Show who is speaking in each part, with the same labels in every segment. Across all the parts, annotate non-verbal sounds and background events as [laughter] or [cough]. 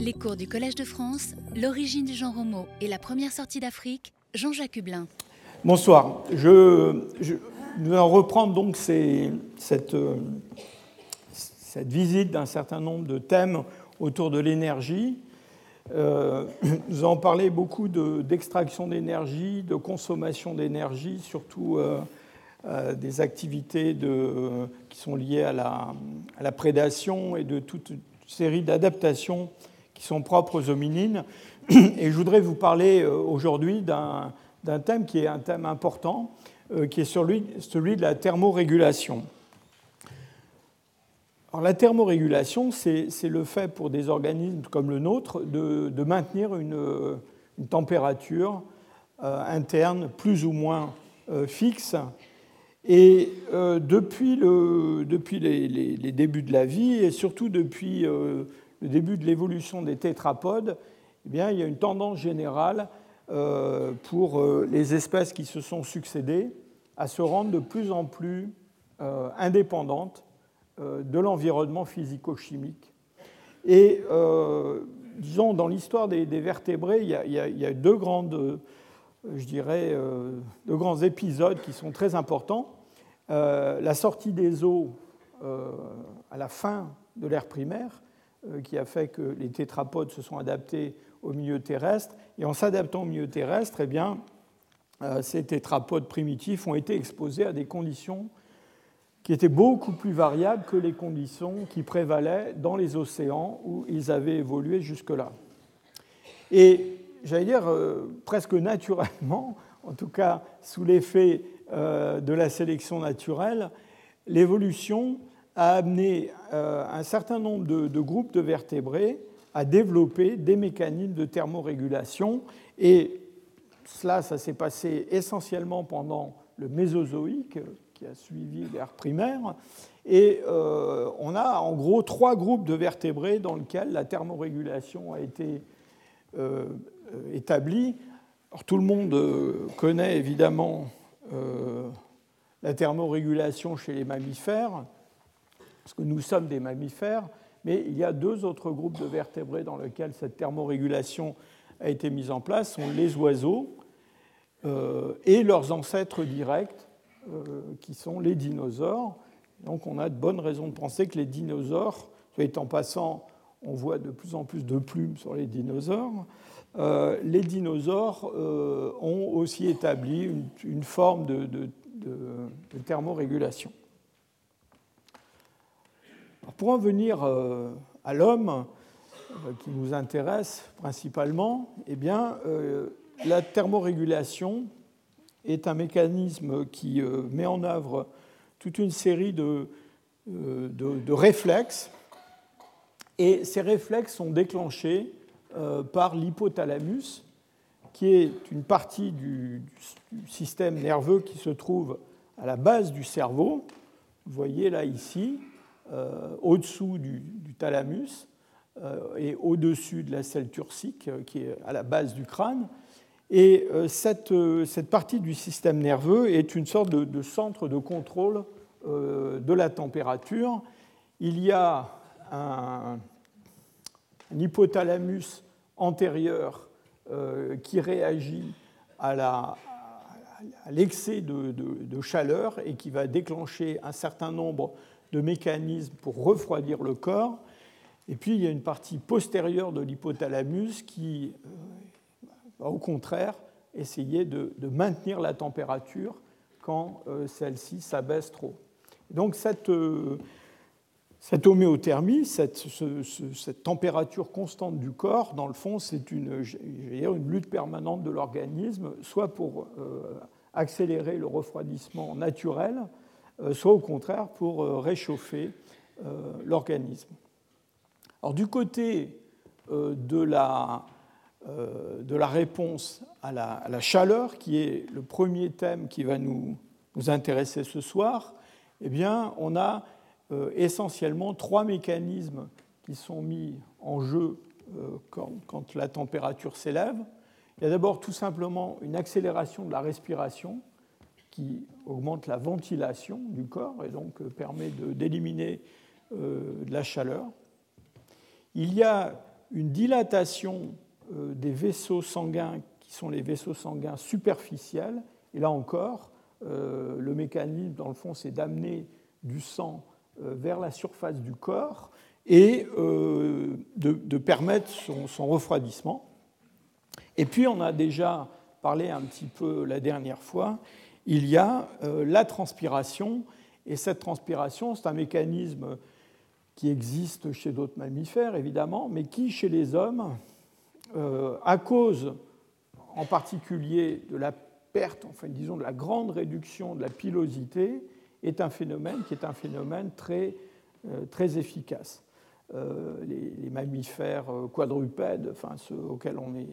Speaker 1: Les cours du Collège de France, l'origine du genre homo et la première sortie d'Afrique, Jean-Jacques Hublin.
Speaker 2: Bonsoir. Je, nous allons reprendre donc cette, euh, cette, visite d'un certain nombre de thèmes autour de l'énergie. Euh, nous allons parler beaucoup d'extraction d'énergie, de consommation d'énergie, surtout euh, des activités qui sont liées à la, à la, prédation et de toute une série d'adaptations qui sont propres aux hominines. [clears throat] Et je voudrais vous parler aujourd'hui d'un thème qui est un thème important, qui est celui, celui de la thermorégulation. Alors, la thermorégulation, c'est le fait pour des organismes comme le nôtre de, de maintenir une, une température euh, interne plus ou moins euh, fixe. Et euh, depuis, le, depuis les, les, les, débuts de la vie, et surtout depuis le début de l'évolution des tétrapodes, eh bien, il y a une tendance générale pour les espèces qui se sont succédées à se rendre de plus en plus indépendantes euh, de l'environnement physico-chimique. Et euh, disons, dans l'histoire des, vertébrés, il y, a, il y, a, deux grandes, je dirais, euh, deux grands épisodes qui sont très importants. la sortie des eaux à la fin de l'ère primaire, qui a fait que les tétrapodes se sont adaptés au milieu terrestre. Et en s'adaptant au milieu terrestre, eh bien, ces tétrapodes primitifs ont été exposés à des conditions qui étaient beaucoup plus variables que les conditions qui prévalaient dans les océans où ils avaient évolué jusque-là. Et j'allais dire euh, presque naturellement, en tout cas sous l'effet euh, de la sélection naturelle, l'évolution a amené euh, un certain nombre de, groupes de vertébrés à développer des mécanismes de thermorégulation. Et cela, ça s'est passé essentiellement pendant le Mésozoïque, qui a suivi l'ère primaire. Et euh, on a en gros trois groupes de vertébrés dans lesquels la thermorégulation a été euh, établie. Alors, tout le monde connaît évidemment la thermorégulation chez les mammifères, parce que nous sommes des mammifères, mais il y a deux autres groupes de vertébrés dans lesquels cette thermorégulation a été mise en place, sont les oiseaux et leurs ancêtres directs, euh, qui sont les dinosaures. Donc on a de bonnes raisons de penser que les dinosaures, soit en passant, on voit de plus en plus de plumes sur les dinosaures, euh, les dinosaures euh, ont aussi établi une, forme de, thermorégulation. Pour en venir euh, à l'homme, euh, qui nous intéresse principalement, eh bien, euh, la thermorégulation est un mécanisme qui met en œuvre toute une série de, réflexes. Et ces réflexes sont déclenchés par l'hypothalamus, qui est une partie du, du, système nerveux qui se trouve à la base du cerveau. Vous voyez là ici, au-dessous du, thalamus euh, et au-dessus de la selle turcique qui est à la base du crâne. Et euh, cette, euh, cette, partie du système nerveux est une sorte de, centre de contrôle euh, de la température. Il y a un, hypothalamus antérieur euh, qui réagit à, l'excès de, de, chaleur et qui va déclencher un certain nombre de mécanismes pour refroidir le corps. Et puis il y a une partie postérieure de l'hypothalamus qui va au contraire essayer de, maintenir la température quand euh, celle-ci s'abaisse trop. Donc cette, euh, cette homéothermie, cette, ce, ce, cette, température constante du corps, dans le fond, c'est une, une lutte permanente de l'organisme, soit pour euh, accélérer le refroidissement naturel, euh, soit au contraire pour euh, réchauffer euh, l'organisme. Alors du côté de la euh, de la réponse à la, chaleur, qui est le premier thème qui va nous, nous intéresser ce soir, eh bien, on a euh, essentiellement trois mécanismes qui sont mis en jeu euh, quand, la température s'élève. Il y a d'abord tout simplement une accélération de la respiration qui augmente la ventilation du corps et donc permet d'éliminer de, de la chaleur. Il y a une dilatation des vaisseaux sanguins qui sont les vaisseaux sanguins superficiels. Et là encore, le mécanisme, dans le fond, c'est d'amener du sang vers la surface du corps et de, permettre son refroidissement. Et puis, on a déjà parlé un petit peu la dernière fois, il y a euh, la transpiration. Et cette transpiration, c'est un mécanisme qui existe chez d'autres mammifères, évidemment, mais qui, chez les hommes, euh, à cause en particulier de la perte, enfin disons de la grande réduction de la pilosité, est un phénomène qui est un phénomène très, euh, très efficace. les, les, mammifères quadrupèdes, enfin ceux auxquels on est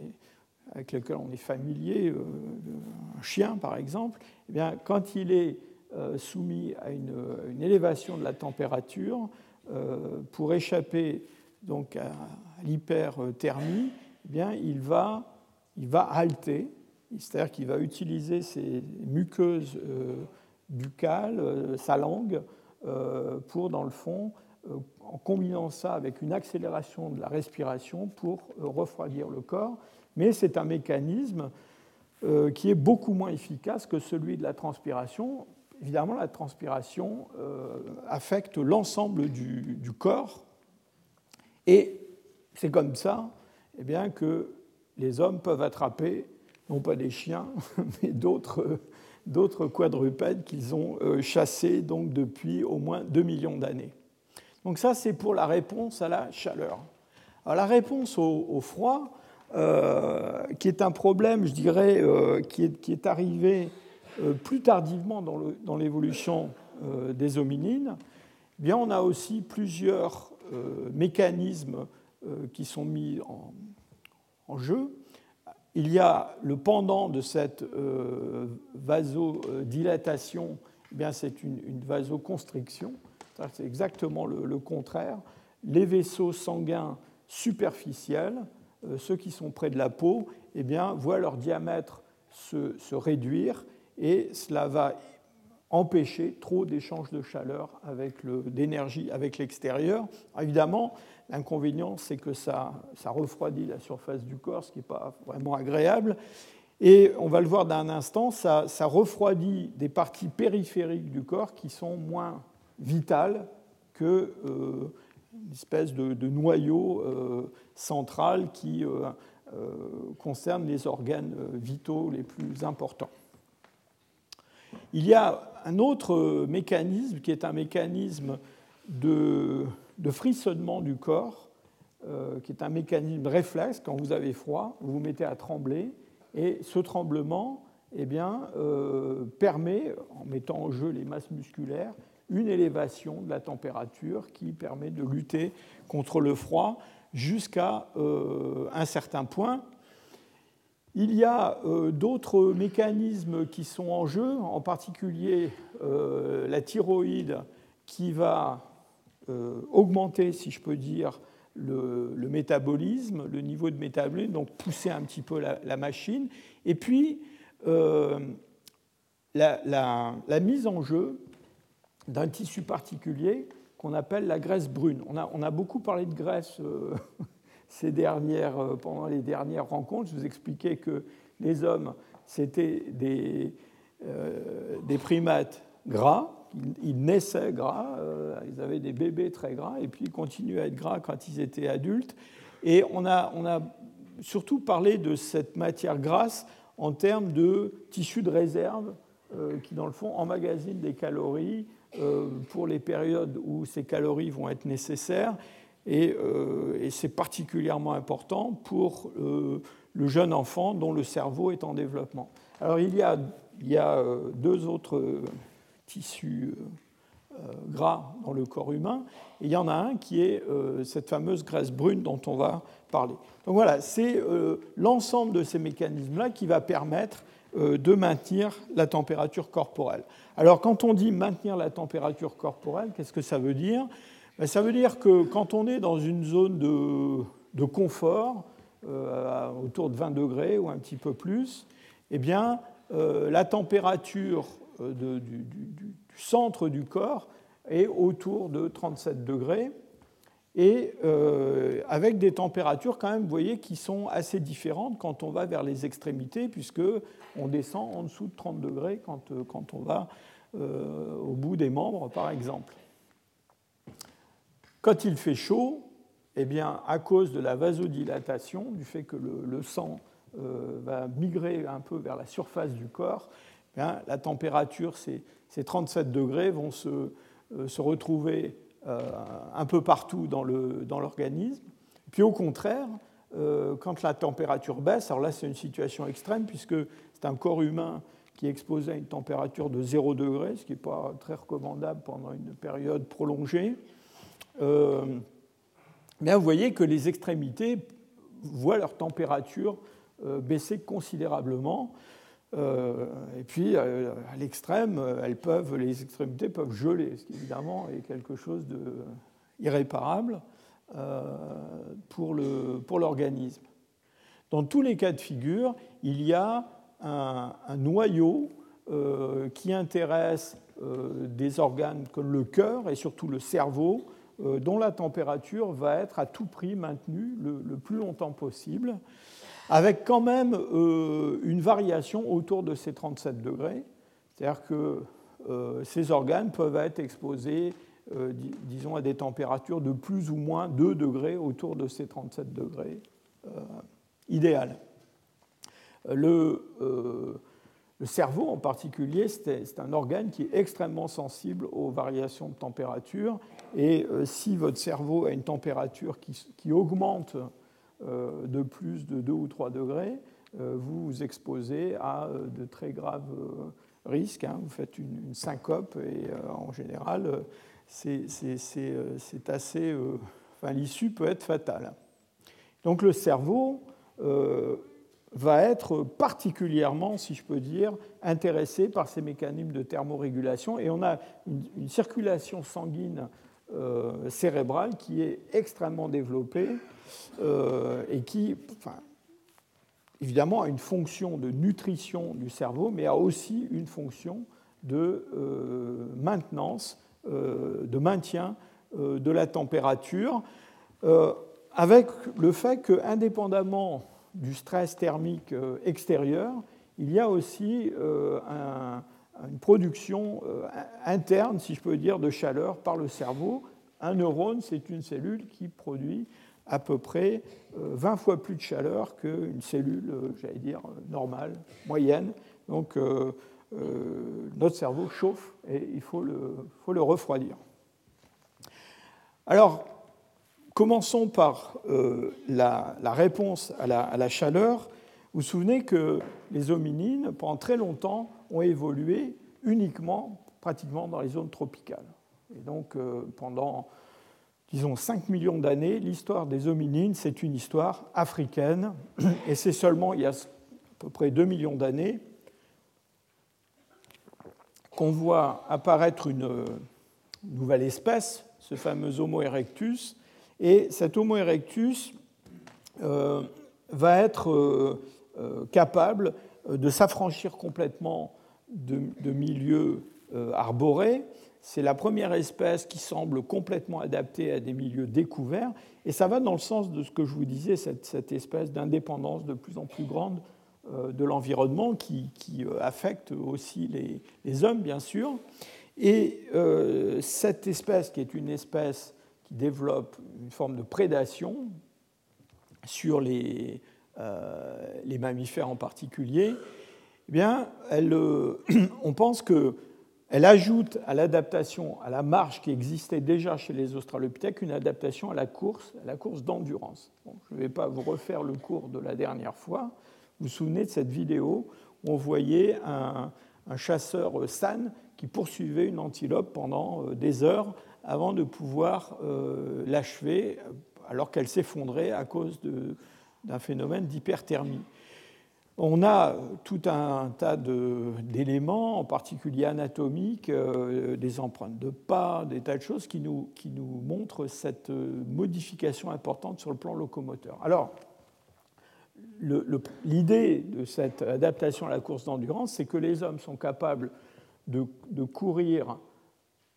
Speaker 2: avec lequel on est familier, euh, un chien par exemple, eh bien, quand il est euh, soumis à une, élévation de la température, euh, pour échapper donc à, l'hyperthermie, eh bien, il, va, il va halter, c'est-à-dire qu'il va utiliser ses muqueuses buccales, sa langue, pour, dans le fond, en combinant ça avec une accélération de la respiration pour refroidir le corps mais c'est un mécanisme euh, qui est beaucoup moins efficace que celui de la transpiration. Évidemment, la transpiration euh, affecte l'ensemble du, corps, et c'est comme ça eh bien, que les hommes peuvent attraper, non pas des chiens, [laughs] mais d'autres, quadrupèdes qu'ils ont euh, chassés donc, depuis au moins 2 millions d'années. Donc ça, c'est pour la réponse à la chaleur. Alors, la réponse au froid, qui est un problème, je dirais, euh, qui, est, arrivé euh, plus tardivement dans l'évolution des hominines, eh bien, on a aussi plusieurs mécanismes qui sont mis en, jeu. Il y a le pendant de cette vasodilatation, eh c'est une, vasoconstriction. C'est exactement le, contraire. Les vaisseaux sanguins superficiels euh, ceux qui sont près de la peau eh bien, voient leur diamètre se, réduire et cela va empêcher trop d'échanges de chaleur d'énergie avec l'extérieur. Évidemment, l'inconvénient, c'est que ça, refroidit la surface du corps, ce qui n'est pas vraiment agréable. Et on va le voir d'un instant, ça, ça, refroidit des parties périphériques du corps qui sont moins vitales que euh, une espèce de, noyau euh, central qui euh, euh, concerne les organes vitaux les plus importants. Il y a un autre mécanisme qui est un mécanisme de, frissonnement du corps, qui est un mécanisme réflexe. Quand vous avez froid, vous vous mettez à trembler, et ce tremblement eh bien, permet, en mettant en jeu les masses musculaires, une élévation de la température qui permet de lutter contre le froid jusqu'à euh, un certain point. Il y a euh, d'autres mécanismes qui sont en jeu, en particulier euh, la thyroïde qui va augmenter, si je peux dire, le, métabolisme, le niveau de métabolisme, donc pousser un petit peu la, machine. Et puis, la, la, mise en jeu d'un tissu particulier qu'on appelle la graisse brune. On a, on a beaucoup parlé de graisse euh, [laughs] ces dernières, euh, pendant les dernières rencontres. Je vous expliquais que les hommes, c'était des, euh, des primates gras. Ils, naissaient gras, ils avaient des bébés très gras, et puis ils continuaient à être gras quand ils étaient adultes. Et on a, on a surtout parlé de cette matière grasse en termes de tissu de réserve qui, dans le fond, emmagasinent des calories pour les périodes où ces calories vont être nécessaires. Et, euh, c'est particulièrement important pour euh, le jeune enfant dont le cerveau est en développement. Alors il y a, deux autres tissus gras dans le corps humain, il y en a un qui est cette fameuse graisse brune dont on va parler. Donc voilà, c'est l'ensemble de ces mécanismes-là qui va permettre de maintenir la température corporelle. Alors quand on dit maintenir la température corporelle, qu'est-ce que ça veut dire? Ben, Ça veut dire que quand on est dans une zone de, confort, euh, autour de 20 degrés ou un petit peu plus, eh bien, euh, la température euh, du, centre du corps est autour de 37 degrés. Et euh, avec des températures quand même, vous voyez, qui sont assez différentes quand on va vers les extrémités, puisque on descend en dessous de 30 degrés quand, euh, quand on va euh, au bout des membres, par exemple. Quand il fait chaud, eh bien, à cause de la vasodilatation, du fait que le, sang va migrer un peu vers la surface du corps, eh la température, ces, 37 degrés, vont se, se retrouver un peu partout dans l'organisme. Dans Puis au contraire, euh, quand la température baisse, alors là c'est une situation extrême puisque c'est un corps humain qui est exposé à une température de 0 degré, ce qui n'est pas très recommandable pendant une période prolongée. Euh, vous voyez que les extrémités voient leur température baisser considérablement. Euh, et puis, euh, à l'extrême, elles peuvent, les extrémités peuvent geler, ce qui évidemment est quelque chose d'irréparable euh, pour l'organisme. Dans tous les cas de figure, il y a un, noyau qui intéresse des organes comme le cœur et surtout le cerveau, dont la température va être à tout prix maintenue le plus longtemps possible avec quand même euh, une variation autour de ces 37 degrés. C'est-à-dire que euh, ces organes peuvent être exposés, euh, disons, à des températures de plus ou moins 2 degrés autour de ces 37 degrés idéal. Le, cerveau en particulier, c'est un organe qui est extrêmement sensible aux variations de température. Et si votre cerveau a une température qui, augmente de plus de 2 ou 3 degrés, euh, vous vous exposez à euh, de très graves risques. Hein. Vous faites une, syncope et en général, c'est assez. Enfin, l'issue peut être fatale. Donc le cerveau va être particulièrement, si je peux dire, intéressé par ces mécanismes de thermorégulation. Et on a une, circulation sanguine cérébrale qui est extrêmement développée euh, et qui, évidemment, a une fonction de nutrition du cerveau, mais a aussi une fonction de euh, maintenance, euh, de maintien de la température, avec le fait qu'indépendamment du stress thermique extérieur, il y a aussi une production interne, si je peux dire, de chaleur par le cerveau. Un neurone, c'est une cellule qui produit à peu près 20 euh, fois plus de chaleur qu'une cellule, euh, j'allais dire, normale, moyenne. Donc euh, notre cerveau chauffe et il faut le, refroidir. Alors, commençons par la, réponse à la, chaleur. Vous vous souvenez que les hominines, pendant très longtemps, ont évolué uniquement, pratiquement, dans les zones tropicales. Et donc, pendant disons 5 millions d'années, l'histoire des hominines, c'est une histoire africaine, [clears throat] et c'est seulement il y a à peu près 2 millions d'années qu'on voit apparaître une nouvelle espèce, ce fameux Homo erectus, et cet Homo erectus euh, va être euh, euh, capable de s'affranchir complètement de, milieux arborés c'est la première espèce qui semble complètement adaptée à des milieux découverts, et ça va dans le sens de ce que je vous disais, cette, espèce d'indépendance de plus en plus grande euh, de l'environnement qui, euh, affecte aussi les, hommes, bien sûr. Et euh, cette espèce, qui est une espèce qui développe une forme de prédation sur les, les mammifères en particulier, eh bien, elle, [clears throat] on pense que elle ajoute à l'adaptation, à la marche qui existait déjà chez les Australopithèques, une adaptation à la course, à la course d'endurance. je ne vais pas vous refaire le cours de la dernière fois. Vous vous souvenez de cette vidéo où on voyait un, chasseur san qui poursuivait une antilope pendant euh, des heures avant de pouvoir euh, l'achever alors qu'elle s'effondrait à cause d'un phénomène d'hyperthermie. On a tout un tas d'éléments, en particulier anatomiques, euh, des empreintes de pas, des tas de choses qui nous, qui montrent cette euh, modification importante sur le plan locomoteur. Alors, l'idée de cette adaptation à la course d'endurance, c'est que les hommes sont capables de, courir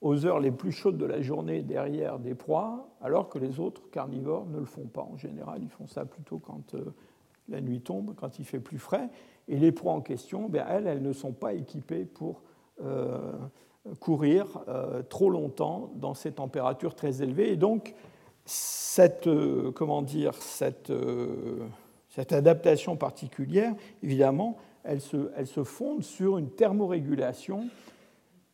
Speaker 2: aux heures les plus chaudes de la journée derrière des proies, alors que les autres carnivores ne le font pas. En général, ils font ça plutôt quand euh, la nuit tombe, quand il fait plus frais. Et les proies en question, ben, elles, elles ne sont pas équipées pour euh, courir euh, trop longtemps dans ces températures très élevées. Et donc, cette, comment dire, cette adaptation particulière, évidemment, elle se, elle se fonde sur une thermorégulation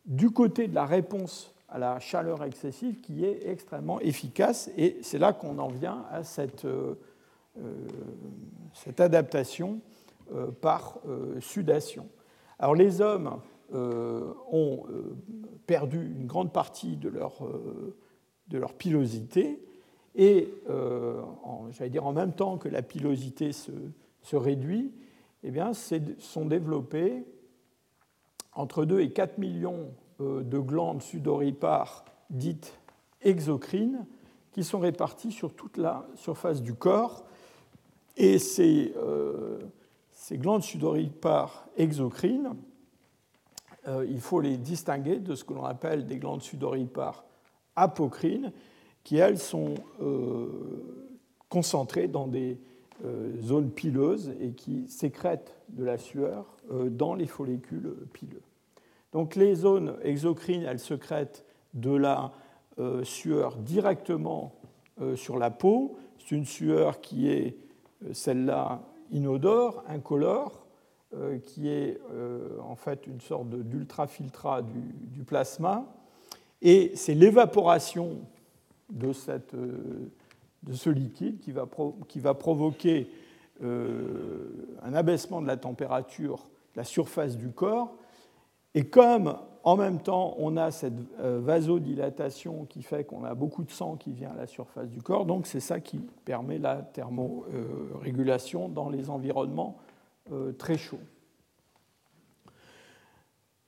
Speaker 2: du côté de la réponse à la chaleur excessive qui est extrêmement efficace. Et c'est là qu'on en vient à cette, euh, euh, adaptation euh, par sudation. Alors les hommes ont perdu une grande partie de leur, de leur pilosité et, j'allais dire en même temps que la pilosité se, se réduit, eh bien, sont développés entre 2 et 4 millions euh, de glandes sudoripares dites exocrines qui sont réparties sur toute la surface du corps. Et ces, euh, glandes sudoripares exocrines, euh, il faut les distinguer de ce que l'on appelle des glandes sudoripares apocrines, qui elles sont concentrées dans des zones pileuses et qui sécrètent de la sueur dans les follicules pileux. Donc les zones exocrines, elles secrètent de la euh, sueur directement euh, sur la peau. C'est une sueur qui est euh, celle-là inodore, incolore, qui est en fait une sorte d'ultrafiltrat du, du, plasma. Et c'est l'évaporation de, de, ce liquide qui va, qui va provoquer un abaissement de la température la surface du corps et comme en même temps on a cette euh, vasodilatation qui fait qu'on a beaucoup de sang qui vient à la surface du corps, donc c'est ça qui permet la thermorégulation dans les environnements euh, très chauds.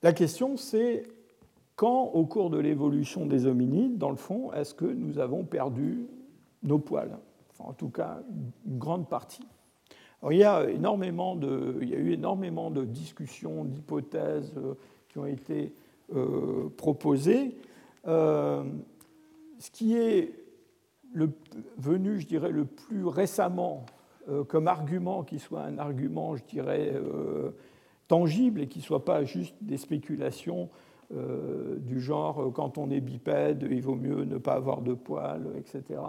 Speaker 2: La question c'est quand au cours de l'évolution des hominides, dans le fond, est-ce que nous avons perdu nos poils? En tout cas, une grande partie. Il, y a énormément de, il y a eu énormément de discussions, d'hypothèses euh, ont été euh, proposés. Euh, ce qui est venu, je dirais, le plus récemment comme argument, qui soit un argument, je dirais, tangible et qui ne soit pas juste des spéculations du genre quand on est bipède, il vaut mieux ne pas avoir de poils, etc.,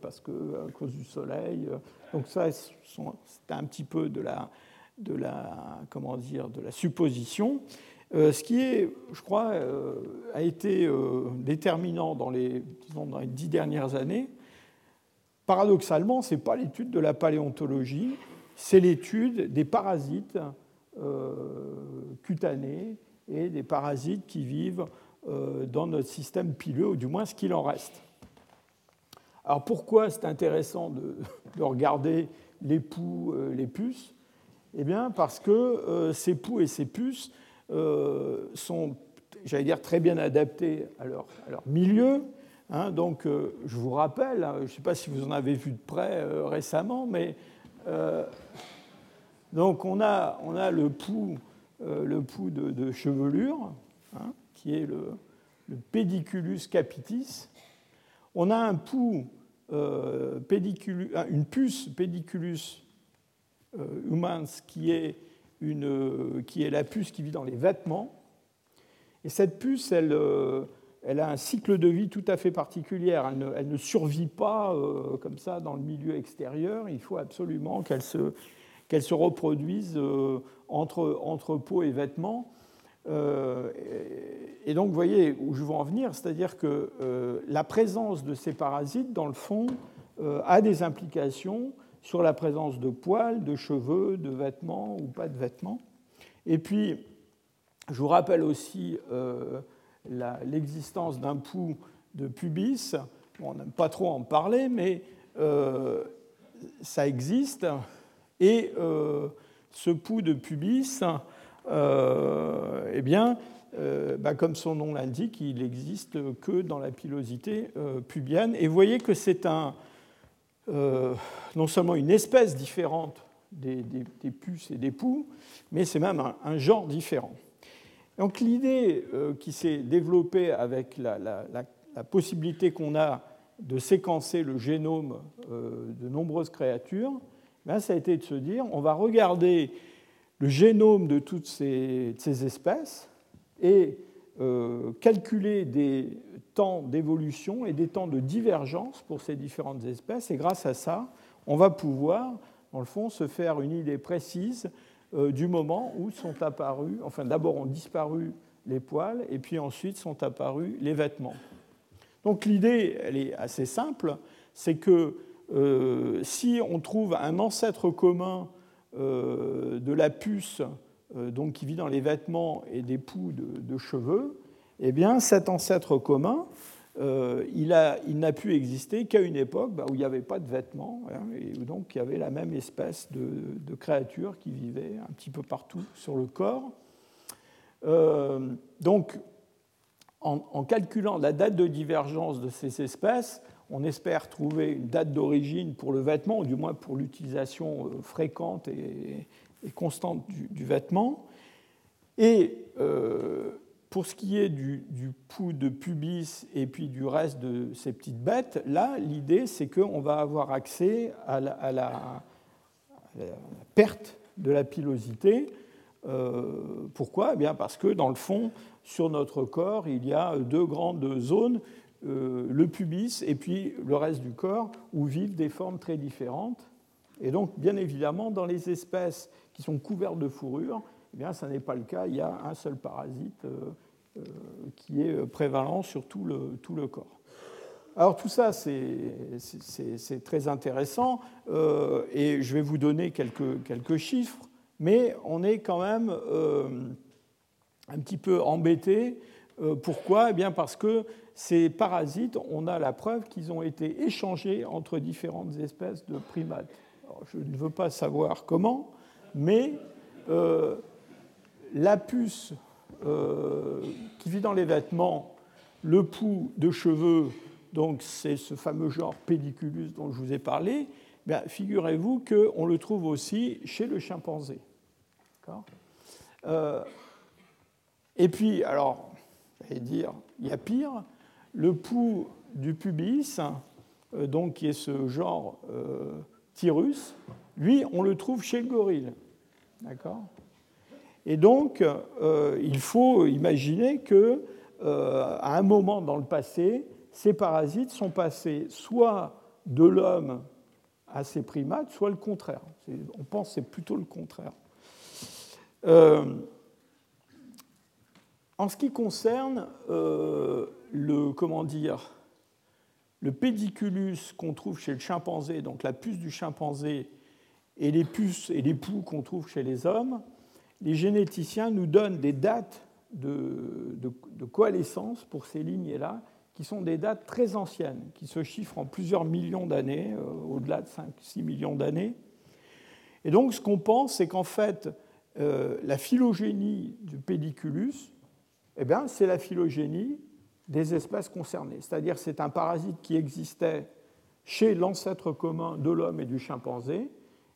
Speaker 2: parce que à cause du soleil. Donc ça, c'est un petit peu de la, de la, comment dire, de la supposition. Euh, ce qui est, je crois, euh, a été euh, déterminant dans les, dans les dix dernières années, paradoxalement, ce n'est pas l'étude de la paléontologie, c'est l'étude des parasites cutanés et des parasites qui vivent dans notre système pileux, ou du moins ce qu'il en reste. Alors pourquoi c'est intéressant de, [laughs] de, regarder les poux, les puces? Eh bien parce que ces poux et ces puces euh, sont, j'allais dire, très bien adaptés à leur, milieu. Hein. donc, euh, je vous rappelle, hein, je ne sais pas si vous en avez vu de près euh, récemment, mais donc on a, on a le pouls, le pouls de, chevelure, hein, qui est le, le, pédiculus capitis. On a un pouls, pédiculus, une puce pédiculus humans qui est une, qui est la puce qui vit dans les vêtements. Et cette puce, elle, euh, elle a un cycle de vie tout à fait particulier. Elle ne, elle ne survit pas euh, comme ça dans le milieu extérieur. Il faut absolument qu'elle se, qu'elle se reproduise euh, entre, entre peau et vêtements. et donc, vous voyez où je veux en venir, c'est-à-dire que la présence de ces parasites, dans le fond, a des implications sur la présence de poils, de cheveux, de vêtements ou pas de vêtements. Et puis, je vous rappelle aussi euh, l'existence d'un pouls de pubis. on n'aime pas trop en parler, mais euh, ça existe. Et euh, ce pouls de pubis, eh bien, bah, comme son nom l'indique, il n'existe que dans la pilosité pubienne. Et vous voyez que c'est un, euh, non seulement une espèce différente des, puces et des poux, mais c'est même un, genre différent. Donc l'idée qui s'est développée avec la, la possibilité qu'on a de séquencer le génome de nombreuses créatures, ben, ça a été de se dire on va regarder le génome de toutes ces, ces espèces et euh, calculer des temps d'évolution et des temps de divergence pour ces différentes espèces. Et grâce à ça, on va pouvoir, dans le fond, se faire une idée précise euh, du moment où sont apparus, enfin d'abord ont disparu les poils et puis ensuite sont apparus les vêtements. Donc l'idée, elle est assez simple, c'est que si on trouve un ancêtre commun de la puce euh, donc, qui vit dans les vêtements et des poux de, cheveux, eh bien, cet ancêtre commun, euh, il n'a pu exister qu'à une époque bah, où il n'y avait pas de vêtements, hein, et où donc il y avait la même espèce de, de créatures qui vivaient un petit peu partout sur le corps. Euh, donc, en, calculant la date de divergence de ces espèces, on espère trouver une date d'origine pour le vêtement, ou du moins pour l'utilisation fréquente et, constante du, vêtement. Et euh, pour ce qui est du, du, pouls de pubis et puis du reste de ces petites bêtes, là, l'idée, c'est qu'on va avoir accès à la, perte de la pilosité. Euh, pourquoi? Eh bien Parce que, dans le fond, sur notre corps, il y a deux grandes zones, euh, le pubis et puis le reste du corps, où vivent des formes très différentes. Et donc, bien évidemment, dans les espèces qui sont couverts de fourrure, eh bien, ça n'est pas le cas. Il y a un seul parasite euh, euh, qui est prévalent sur tout le, tout le corps. Alors tout ça, c'est très intéressant et je vais vous donner quelques, quelques, chiffres, mais on est quand même un petit peu embêté. pourquoi? Eh bien Parce que ces parasites, on a la preuve qu'ils ont été échangés entre différentes espèces de primates. je ne veux pas savoir comment, mais euh, la puce euh, qui vit dans les vêtements, le pouls de cheveux, donc c'est ce fameux genre Pediculus dont je vous ai parlé, ben, figurez-vous qu'on le trouve aussi chez le chimpanzé. Euh, et puis, alors, j'allais dire, il y a pire, le pouls du pubis, donc qui est ce genre Tyrus, lui, on le trouve chez le gorille. D'accord? Et donc, euh, il faut imaginer que euh, à un moment dans le passé, ces parasites sont passés soit de l'homme à ces primates, soit le contraire. On pense que c'est plutôt le contraire. Euh, en ce qui concerne le, comment dire, le pédiculus qu'on trouve chez le chimpanzé, donc la puce du chimpanzé, et les puces et les poux qu'on trouve chez les hommes, les généticiens nous donnent des dates de, de, coalescence pour ces lignées-là, qui sont des dates très anciennes, qui se chiffrent en plusieurs millions d'années, euh, au-delà de 5-6 millions d'années. Et donc ce qu'on pense, c'est qu'en fait, euh, la phylogénie du pédiculus, eh c'est la phylogénie des espèces concernées. C'est-à-dire c'est un parasite qui existait chez l'ancêtre commun de l'homme et du chimpanzé,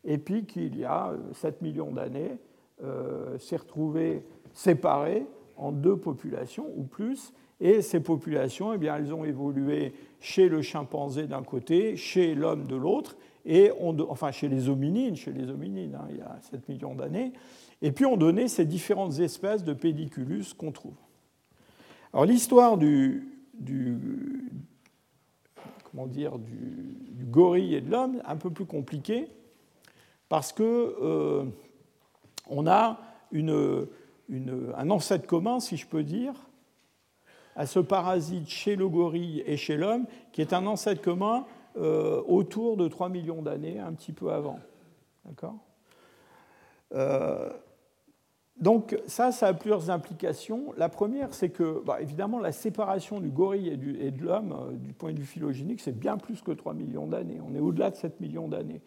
Speaker 2: et puis qu'il y a 7 euh, millions d'années, euh, s'est retrouvé séparé en deux populations ou plus, et ces populations, eh bien, elles ont évolué chez le chimpanzé d'un côté, chez l'homme de l'autre, et enfin chez les hominines, chez les hominines, hein, il y a 7 millions d'années, et puis on donnait ces différentes espèces de pédiculus qu'on trouve. Alors l'histoire du, du, comment dire, du, gorille et de l'homme, un peu plus compliquée, parce qu'on euh, a un ancêtre commun, si je peux dire, à ce parasite chez le gorille et chez l'homme, qui est un ancêtre commun euh, autour de 3 millions d'années, un petit peu avant. D'accord? Euh, donc ça, ça a plusieurs implications. La première, c'est que, bah, évidemment, la séparation du gorille et, de l'homme, du point de vue phylogénique, c'est bien plus que 3 millions d'années. On est au-delà de 7 millions d'années.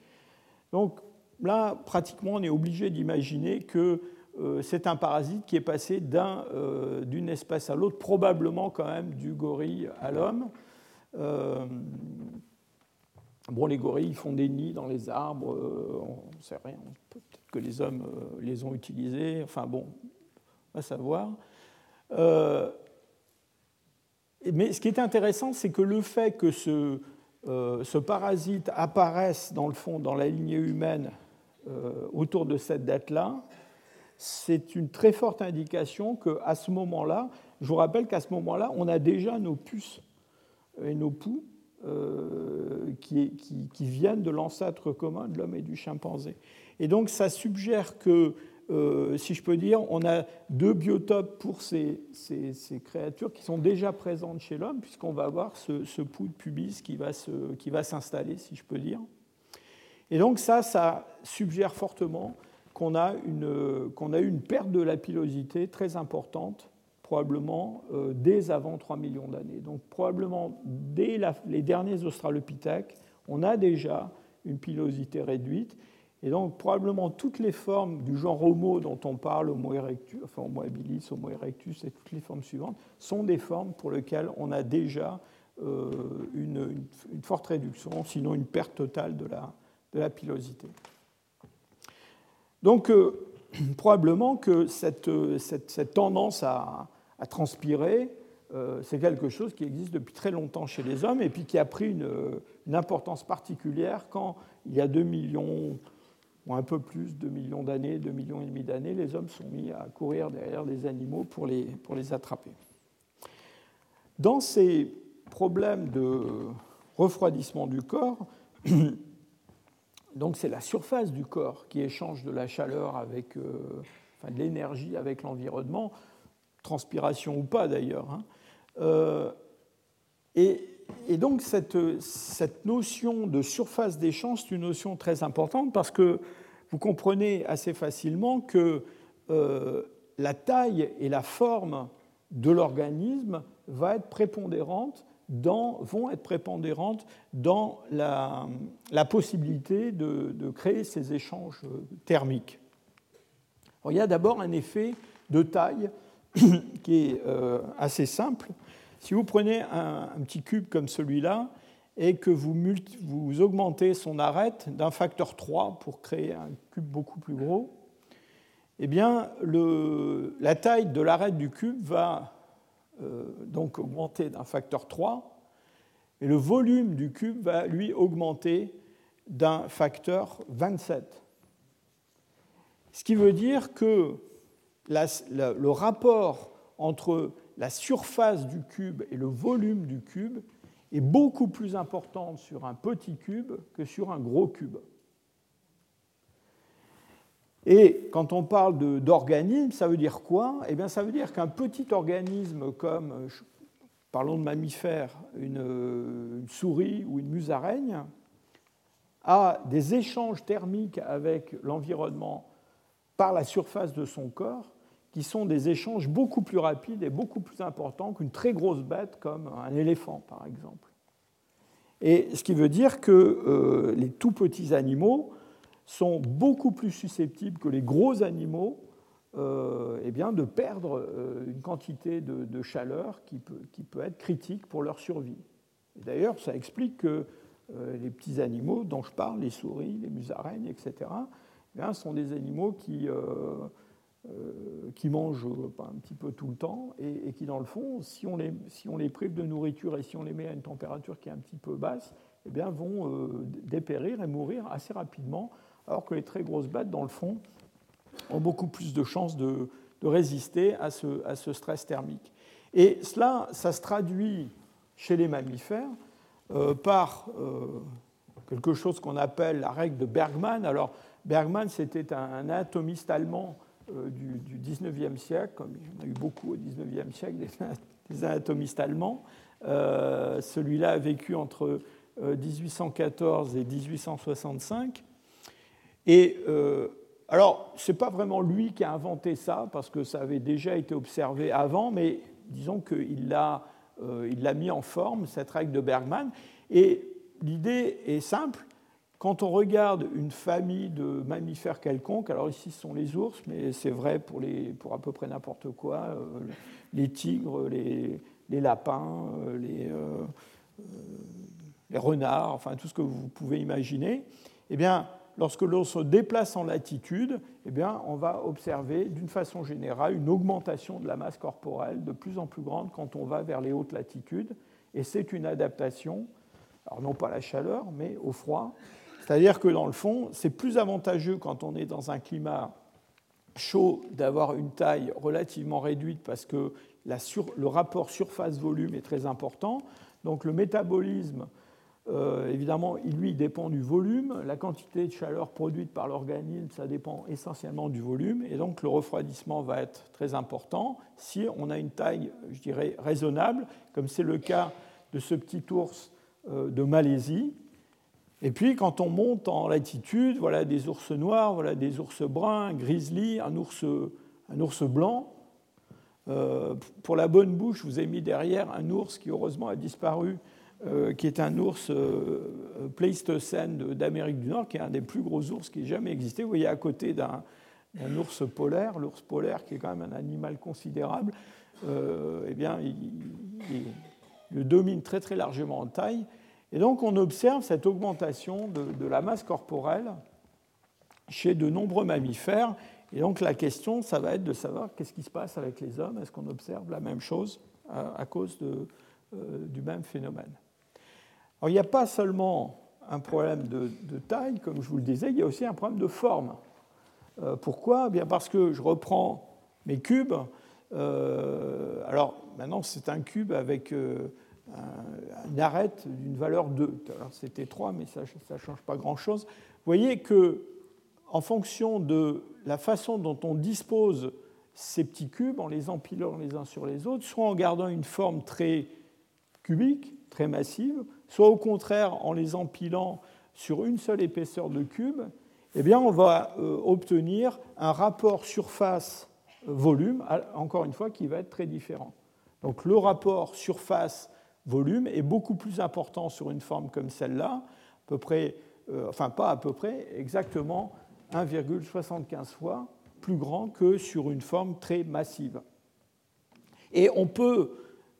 Speaker 2: Donc là, pratiquement, on est obligé d'imaginer que euh, c'est un parasite qui est passé euh, d'une espèce à l'autre, probablement quand même du gorille à l'homme. Euh, bon, les gorilles font des nids dans les arbres, on ne sait rien, peut-être que les hommes les ont utilisés, enfin bon, on va savoir. mais ce qui est intéressant, c'est que le fait que ce, ce, parasite apparaisse dans le fond, dans la lignée humaine, autour de cette date-là, c'est une très forte indication qu'à ce moment-là, je vous rappelle qu'à ce moment-là, on a déjà nos puces et nos poux euh, qui, viennent de l'ancêtre commun de l'homme et du chimpanzé. Et donc ça suggère que, euh, si je peux dire, on a deux biotopes pour ces, créatures qui sont déjà présentes chez l'homme, puisqu'on va avoir ce, ce de pubis qui va s'installer, si je peux dire. Et donc ça, ça suggère fortement qu'on a, a eu une perte de la pilosité très importante probablement euh, dès avant 3 millions d'années. Donc probablement dès les derniers australopithèques, on a déjà une pilosité réduite. Et donc probablement toutes les formes du genre Homo dont on parle, Homo erectus, enfin Homo habilis, Homo erectus et toutes les formes suivantes, sont des formes pour lesquelles on a déjà euh, une, forte réduction, sinon une perte totale de la, de la pilosité. Donc euh, [clears throat] probablement que cette, cette tendance à, à transpirer, euh, c'est quelque chose qui existe depuis très longtemps chez les hommes et puis qui a pris une, importance particulière quand, il y a 2 millions, ou un peu plus, 2 millions d'années, 2 millions et demi d'années, les hommes sont mis à courir derrière des animaux pour les, pour les attraper. Dans ces problèmes de refroidissement du corps, [coughs] donc c'est la surface du corps qui échange de la chaleur avec, euh, de l'énergie avec l'environnement transpiration ou pas d'ailleurs. Hein. Euh, et, donc cette, notion de surface d'échange, c'est une notion très importante parce que vous comprenez assez facilement que euh, la taille et la forme de l'organisme dans, vont être prépondérantes dans la, possibilité de, de, créer ces échanges thermiques. il y a d'abord un effet de taille [coughs] qui est euh, assez simple. Si vous prenez un, petit cube comme celui-là et que vous, vous, augmentez son arête d'un facteur 3 pour créer un cube beaucoup plus gros, eh bien, le, la taille de l'arête du cube va euh, donc augmenter d'un facteur 3 et le volume du cube va lui augmenter d'un facteur 27. Ce qui veut dire que le rapport entre la surface du cube et le volume du cube est beaucoup plus important sur un petit cube que sur un gros cube. Et quand on parle d'organisme, ça veut dire quoi? Eh bien, ça veut dire qu'un petit organisme comme, parlons de mammifères, une, une, souris ou une musaraigne, a des échanges thermiques avec l'environnement par la surface de son corps qui sont des échanges beaucoup plus rapides et beaucoup plus importants qu'une très grosse bête comme un éléphant, par exemple. Et ce qui veut dire que euh, les tout petits animaux sont beaucoup plus susceptibles que les gros animaux euh, eh bien, de perdre euh, une quantité de, chaleur qui peut, qui peut, être critique pour leur survie. D'ailleurs, ça explique que les petits animaux dont je parle, les souris, les musaraignes, etc., eh sont des animaux qui euh, qui mangent euh, un petit peu tout le temps et, qui, dans le fond, si on, les, si on les prive de nourriture et si on les met à une température qui est un petit peu basse, eh bien, vont euh, dépérir et mourir assez rapidement, alors que les très grosses bêtes, dans le fond, ont beaucoup plus de chances de, de résister à ce, à ce, stress thermique. Et cela, ça se traduit chez les mammifères par quelque chose qu'on appelle la règle de Bergman. Alors, Bergman, c'était un anatomiste allemand euh, du, 19e siècle, comme il y en a eu beaucoup au 19e siècle, des, anatomistes allemands. Euh, celui-là a vécu entre 1814 euh, et 1865. Et alors, ce n'est pas vraiment lui qui a inventé ça, parce que ça avait déjà été observé avant, mais disons qu'il l'a mis en forme, cette règle de Bergman. Et l'idée est simple, quand on regarde une famille de mammifères quelconques, alors ici ce sont les ours, mais c'est vrai pour, à peu près n'importe quoi, euh, les tigres, les, les lapins, euh, les, euh, les, renards, enfin tout ce que vous pouvez imaginer, eh bien, lorsque l'on se déplace en latitude, eh bien, on va observer d'une façon générale une augmentation de la masse corporelle de plus en plus grande quand on va vers les hautes latitudes. Et c'est une adaptation, alors non pas à la chaleur, mais au froid. C'est-à-dire que dans le fond, c'est plus avantageux quand on est dans un climat chaud d'avoir une taille relativement réduite parce que le rapport surface-volume est très important. Donc le métabolisme, euh, évidemment, il, lui dépend du volume. La quantité de chaleur produite par l'organisme, ça dépend essentiellement du volume. Et donc le refroidissement va être très important si on a une taille, je dirais, raisonnable, comme c'est le cas de ce petit ours euh, de Malaisie. Et puis quand on monte en latitude, voilà des ours noirs, voilà des ours bruns, un grizzly, un ours, un ours blanc. Euh, pour la bonne bouche, je vous ai mis derrière un ours qui heureusement a disparu, euh, qui est un ours euh, Pleistocène d'Amérique du Nord, qui est un des plus gros ours qui ait jamais existé. Vous voyez à côté d'un ours polaire, l'ours polaire qui est quand même un animal considérable, eh bien, il, le domine très très largement en taille. Et donc on observe cette augmentation de, la masse corporelle chez de nombreux mammifères et donc la question, ça va être de savoir qu'est-ce qui se passe avec les hommes, est-ce qu'on observe la même chose à, cause euh, du même phénomène? Alors il n'y a pas seulement un problème de, taille, comme je vous le disais, il y a aussi un problème de forme. Euh, pourquoi? Eh Bien Parce que je reprends mes cubes. Euh, alors maintenant, c'est un cube avec une arête d'une valeur 2. Alors c'était 3, mais ça ne change pas grand-chose. Vous voyez que en fonction de la façon dont on dispose ces petits cubes, en les empilant les uns sur les autres, soit en gardant une forme très cubique, très massive, soit au contraire en les empilant sur une seule épaisseur de cube, eh bien on va euh, obtenir un rapport surface-volume, encore une fois, qui va être très différent. Donc le rapport surface-volume est beaucoup plus important sur une forme comme celle-là, à peu près, euh, enfin pas à peu près, exactement 1,75 fois plus grand que sur une forme très massive. Et on peut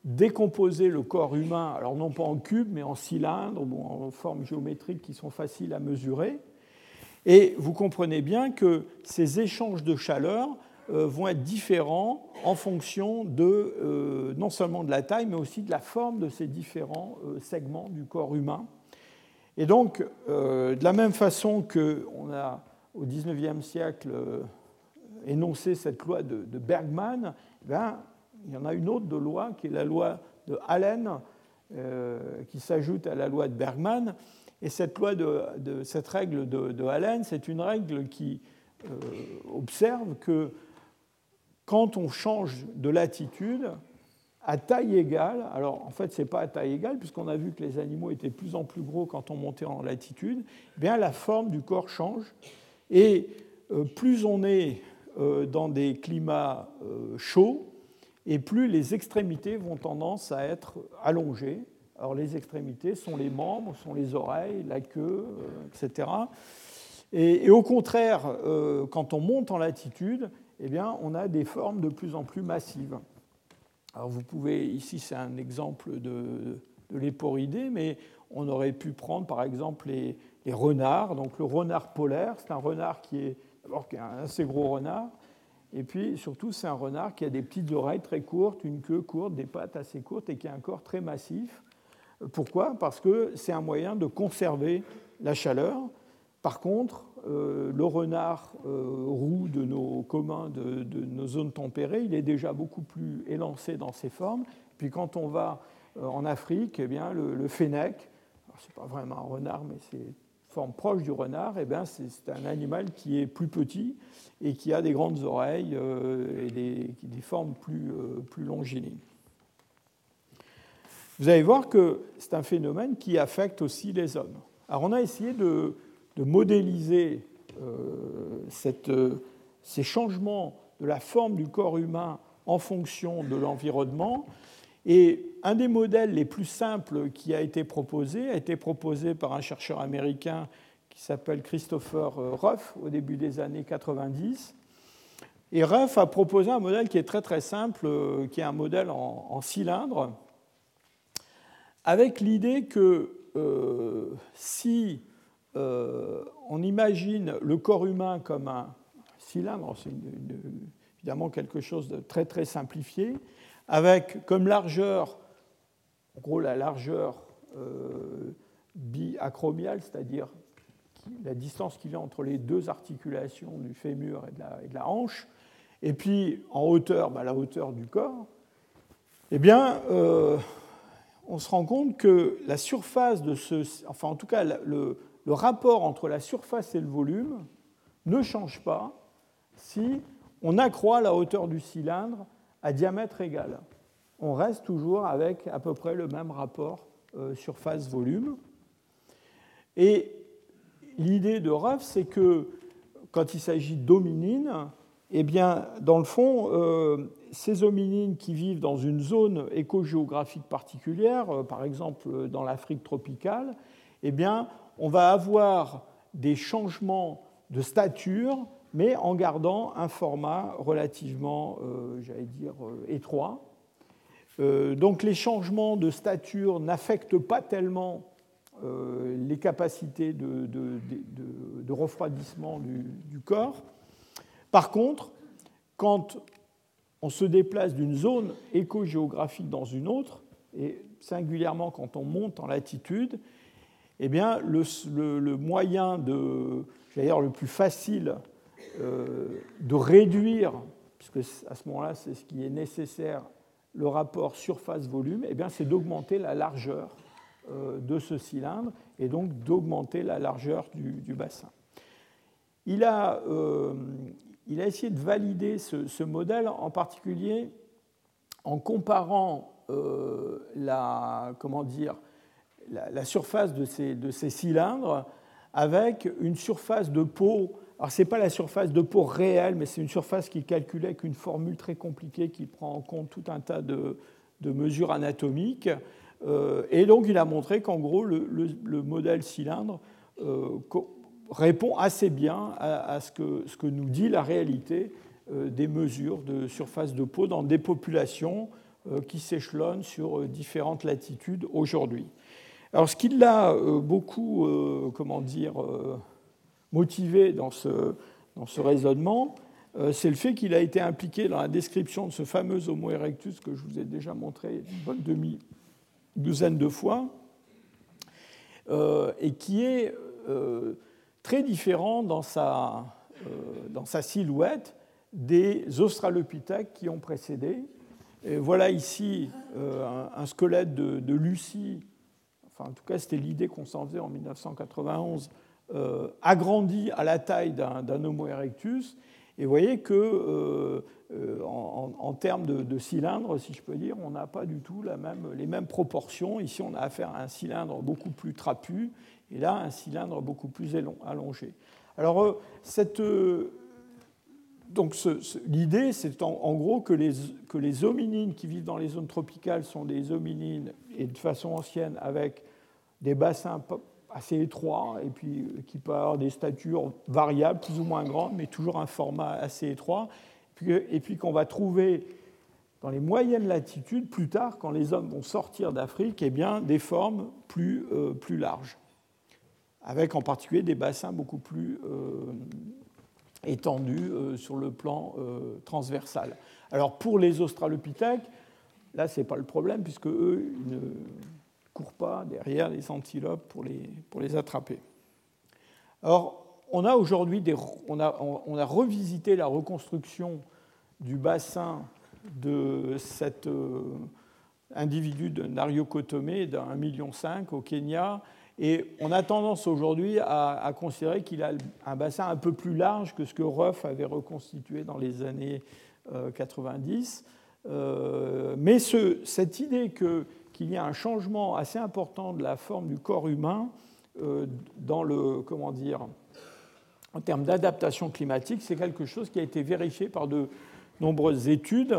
Speaker 2: décomposer le corps humain, alors non pas en cubes, mais en cylindres, ou en formes géométriques qui sont faciles à mesurer. Et vous comprenez bien que ces échanges de chaleur vont être différents en fonction de, euh, non seulement de la taille, mais aussi de la forme de ces différents euh, segments du corps humain. Et donc, de la même façon qu'on a au XIXe siècle euh, énoncé cette loi de, Bergman, eh il y en a une autre de loi qui est la loi de Allen, euh, qui s'ajoute à la loi de Bergman. Et cette loi de, cette règle de, Allen, c'est une règle qui euh, observe que quand on change de latitude, à taille égale, alors en fait ce n'est pas à taille égale, puisqu'on a vu que les animaux étaient de plus en plus gros quand on montait en latitude, eh bien la forme du corps change. Et euh, plus on est euh, dans des climats euh, chauds, et plus les extrémités vont tendance à être allongées. Alors les extrémités sont les membres, sont les oreilles, la queue, etc. Et, au contraire, quand on monte en latitude, eh bien, on a des formes de plus en plus massives. Alors vous pouvez, ici c'est un exemple de, de l'époridée, mais on aurait pu prendre par exemple les, renards. Donc le renard polaire, c'est un renard qui est un assez gros renard, et puis surtout c'est un renard qui a des petites oreilles très courtes, une queue courte, des pattes assez courtes et qui a un corps très massif. Pourquoi? Parce que c'est un moyen de conserver la chaleur. Par contre, euh, le renard euh, roux de nos communs, de, nos zones tempérées, il est déjà beaucoup plus élancé dans ses formes. Puis quand on va euh, en Afrique, eh bien, le, le fennec, ce n'est pas vraiment un renard, mais c'est forme proche du renard, eh c'est un animal qui est plus petit et qui a des grandes oreilles euh, et des, des, formes plus, plus longilignes. Vous allez voir que c'est un phénomène qui affecte aussi les hommes. Alors on a essayé de, de modéliser euh, cette, ces changements de la forme du corps humain en fonction de l'environnement et un des modèles les plus simples qui a été proposé a été proposé par un chercheur américain qui s'appelle Christopher euh, Ruff au début des années 90. Et Ruff a proposé un modèle qui est très très simple, euh, qui est un modèle en, cylindre, avec l'idée que euh, si on imagine le corps humain comme un cylindre, c'est évidemment quelque chose de très très simplifié, avec comme largeur, en gros la largeur biacromiale, c'est-à-dire la distance qu'il y a entre les deux articulations du fémur et de la, hanche, et puis en hauteur, bah, la hauteur du corps, eh bien, euh, on se rend compte que la surface de ce. Enfin, en tout cas, le, le rapport entre la surface et le volume ne change pas si on accroît la hauteur du cylindre à diamètre égal. On reste toujours avec à peu près le même rapport euh, surface-volume. Et l'idée de Ruff, c'est que quand il s'agit d'hominines, eh bien, dans le fond, euh, ces hominines qui vivent dans une zone écogéographique particulière, euh, par exemple dans l'Afrique tropicale, eh bien, on va avoir des changements de stature, mais en gardant un format relativement, euh, j'allais dire, étroit. donc les changements de stature n'affectent pas tellement euh, les capacités de, refroidissement du, corps. Par contre, quand on se déplace d'une zone éco-géographique dans une autre, et singulièrement quand on monte en latitude, eh bien, le, moyen dire, le plus facile euh, de réduire, puisque à ce moment-là, c'est ce qui est nécessaire, le rapport surface-volume, eh c'est d'augmenter la largeur euh, de ce cylindre et donc d'augmenter la largeur du, bassin. Il a, euh, il a, essayé de valider ce, modèle en particulier en comparant la, comment dire, la, surface de ces, de ces, cylindres avec une surface de peau. Alors, ce n'est pas la surface de peau réelle, mais c'est une surface qu'il calculait avec une formule très compliquée qui prend en compte tout un tas de, de mesures anatomiques. Euh, et donc il a montré qu'en gros, le, modèle cylindre euh, répond assez bien à, ce, que, ce, que, nous dit la réalité euh, des mesures de surface de peau dans des populations qui s'échelonnent sur différentes latitudes aujourd'hui. Alors ce qui l'a beaucoup, comment dire, motivé dans ce, raisonnement, c'est le fait qu'il a été impliqué dans la description de ce fameux Homo erectus que je vous ai déjà montré une bonne demi douzaine de fois, euh, et qui est euh, très différent dans sa, euh, silhouette des australopithèques qui ont précédé. Voilà ici un, squelette de, Lucie, en tout cas c'était l'idée qu'on s'en faisait en 1991, agrandi à la taille d'un Homo erectus. Et vous voyez que euh, en, termes de, cylindre, si je peux dire, on n'a pas du tout la même, les mêmes proportions. Ici, on a affaire à un cylindre beaucoup plus trapu, et là, un cylindre beaucoup plus allongé. Alors, euh, cette, euh, donc, l'idée, c'est en, gros que les, que les hominines qui vivent dans les zones tropicales sont des hominines, et de façon ancienne, avec des bassins assez étroits, et puis qui peuvent avoir des statures variables, plus ou moins grandes, mais toujours un format assez étroit et puis qu'on va trouver dans les moyennes latitudes, plus tard, quand les hommes vont sortir d'Afrique, eh bien, des formes plus, euh, plus larges, avec en particulier des bassins beaucoup plus euh, étendus euh, sur le plan transversal. Alors pour les australopithèques, là, ce n'est pas le problème, puisque eux, ils ne courent pas derrière les antilopes pour les, pour les attraper. Alors, on a aujourd'hui on a, on a, revisité la reconstruction du bassin de cet euh, individu de Nariokotomé d'un million au Kenya. Et on a tendance aujourd'hui à, considérer qu'il a un bassin un peu plus large que ce que Ruff avait reconstitué dans les années 90. Euh, euh, mais cette idée qu'il y a un changement assez important de la forme du corps humain dans le, comment dire, en termes d'adaptation climatique, c'est quelque chose qui a été vérifié par de nombreuses études.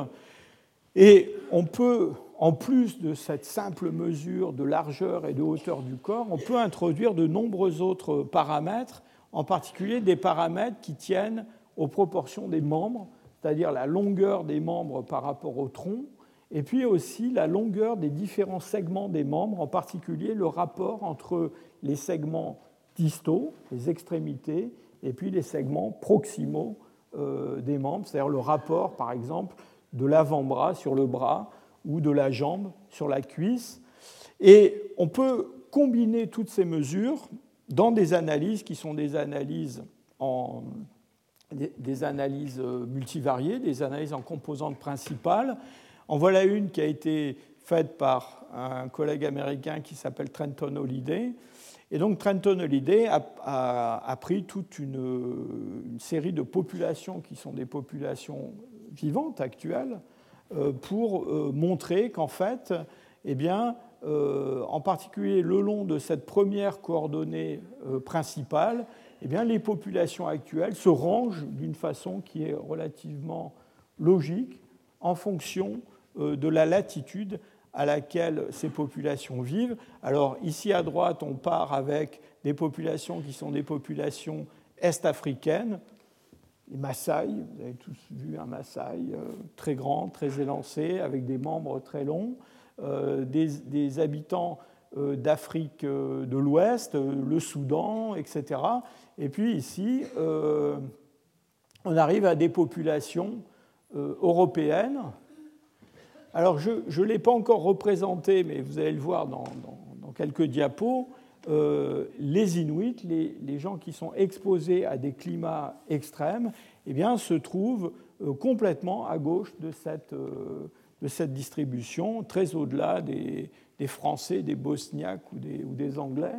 Speaker 2: Et on peut, en plus de cette simple mesure de largeur et de hauteur du corps, on peut introduire de nombreux autres paramètres, en particulier des paramètres qui tiennent aux proportions des membres, c'est-à-dire la longueur des membres par rapport au tronc, et puis aussi la longueur des différents segments des membres, en particulier le rapport entre les segments distaux, les extrémités, et puis les segments proximaux des membres, c'est-à-dire le rapport, par exemple, de l'avant-bras sur le bras ou de la jambe sur la cuisse. Et on peut combiner toutes ces mesures dans des analyses qui sont des analyses en des analyses multivariées, des analyses en composantes principales. En voilà une qui a été faite par un collègue américain qui s'appelle Trenton Holliday. Et donc Trenton Holliday a, pris toute une, série de populations qui sont des populations vivantes, actuelles, euh, pour euh, montrer qu'en fait, eh bien, euh, en particulier le long de cette première coordonnée principale, eh bien, les populations actuelles se rangent d'une façon qui est relativement logique en fonction de la latitude à laquelle ces populations vivent. Alors ici à droite, on part avec des populations qui sont des populations est-africaines, les Maasai, vous avez tous vu un Maasai euh, très grand, très élancé, avec des membres très longs, euh, des, habitants euh, d'Afrique de l'Ouest, le Soudan, etc. Et puis ici, on arrive à des populations européennes. Alors je ne l'ai pas encore représenté, mais vous allez le voir dans quelques diapos. Euh, les Inuits, les, gens qui sont exposés à des climats extrêmes, eh bien, se trouvent euh, complètement à gauche de cette, euh, de cette distribution, très au-delà des, Français, des Bosniaques ou des, ou des Anglais.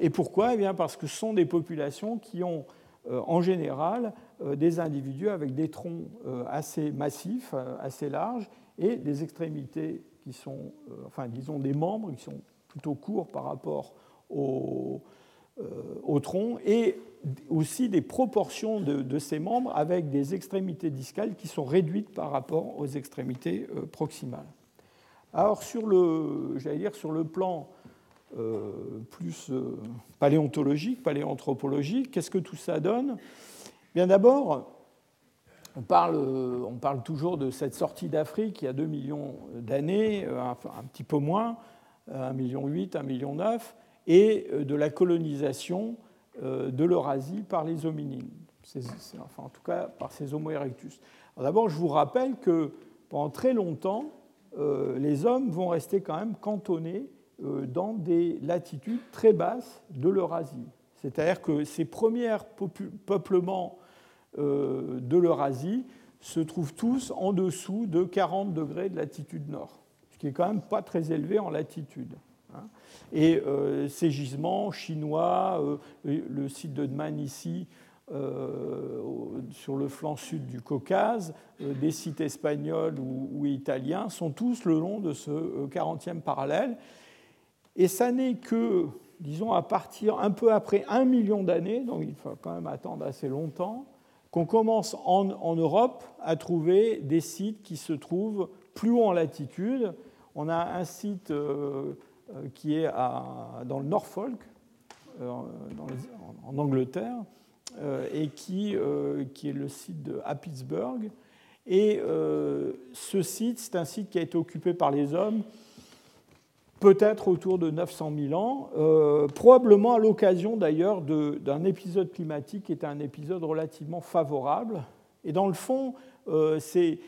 Speaker 2: Et pourquoi? Eh bien, Parce que ce sont des populations qui ont en général des individus avec des troncs assez massifs, assez larges, et des extrémités qui sont, enfin disons des membres qui sont plutôt courts par rapport au, euh, tronc et aussi des proportions de, ces membres avec des extrémités discales qui sont réduites par rapport aux extrémités euh, proximales. Alors sur le, j'allais dire sur le plan euh, plus paléontologique, paléanthropologique, qu'est-ce que tout ça donne? Bien d'abord, on parle, on parle, toujours de cette sortie d'Afrique il y a 2 millions d'années, un, un, petit peu moins, 1,8 million, 1,9 million et euh, de la colonisation euh, de l'Eurasie par les hominines, enfin en tout cas par ces Homo erectus. D'abord, je vous rappelle que pendant très longtemps, euh, les hommes vont rester quand même cantonnés dans des latitudes très basses de l'Eurasie. C'est-à-dire que ces premiers peuplements de l'Eurasie se trouvent tous en dessous de 40 degrés de latitude nord, ce qui est quand même pas très élevé en latitude. Hein. Et euh, ces gisements chinois, euh, le site de Dman ici, euh, sur le flanc sud du Caucase, des sites espagnols ou, italiens, sont tous le long de ce 40e parallèle. Et ça n'est que, disons, à partir un peu après un million d'années, donc il faut quand même attendre assez longtemps, qu'on commence en, Europe à trouver des sites qui se trouvent plus haut en latitude. On a un site euh, qui est dans le Norfolk, euh, en Angleterre, euh, et qui, qui, est le site de à Pittsburgh. Et ce site, c'est un site qui a été occupé par les hommes peut-être autour de 900 000 ans, probablement à l'occasion d'ailleurs d'un épisode climatique qui était un épisode relativement favorable. Et dans le fond, c'est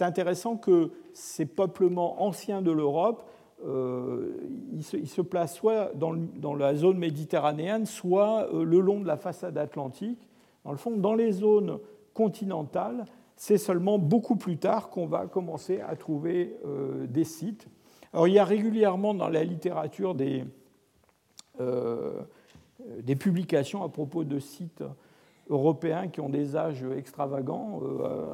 Speaker 2: intéressant que ces peuplements anciens de l'Europe euh, il, se, place soit dans, la zone méditerranéenne, soit euh, le long de la façade atlantique. Dans le fond, dans les zones continentales, c'est seulement beaucoup plus tard qu'on va commencer à trouver euh, des sites. Alors, il y a régulièrement dans la littérature des, des publications à propos de sites européens qui ont des âges extravagants,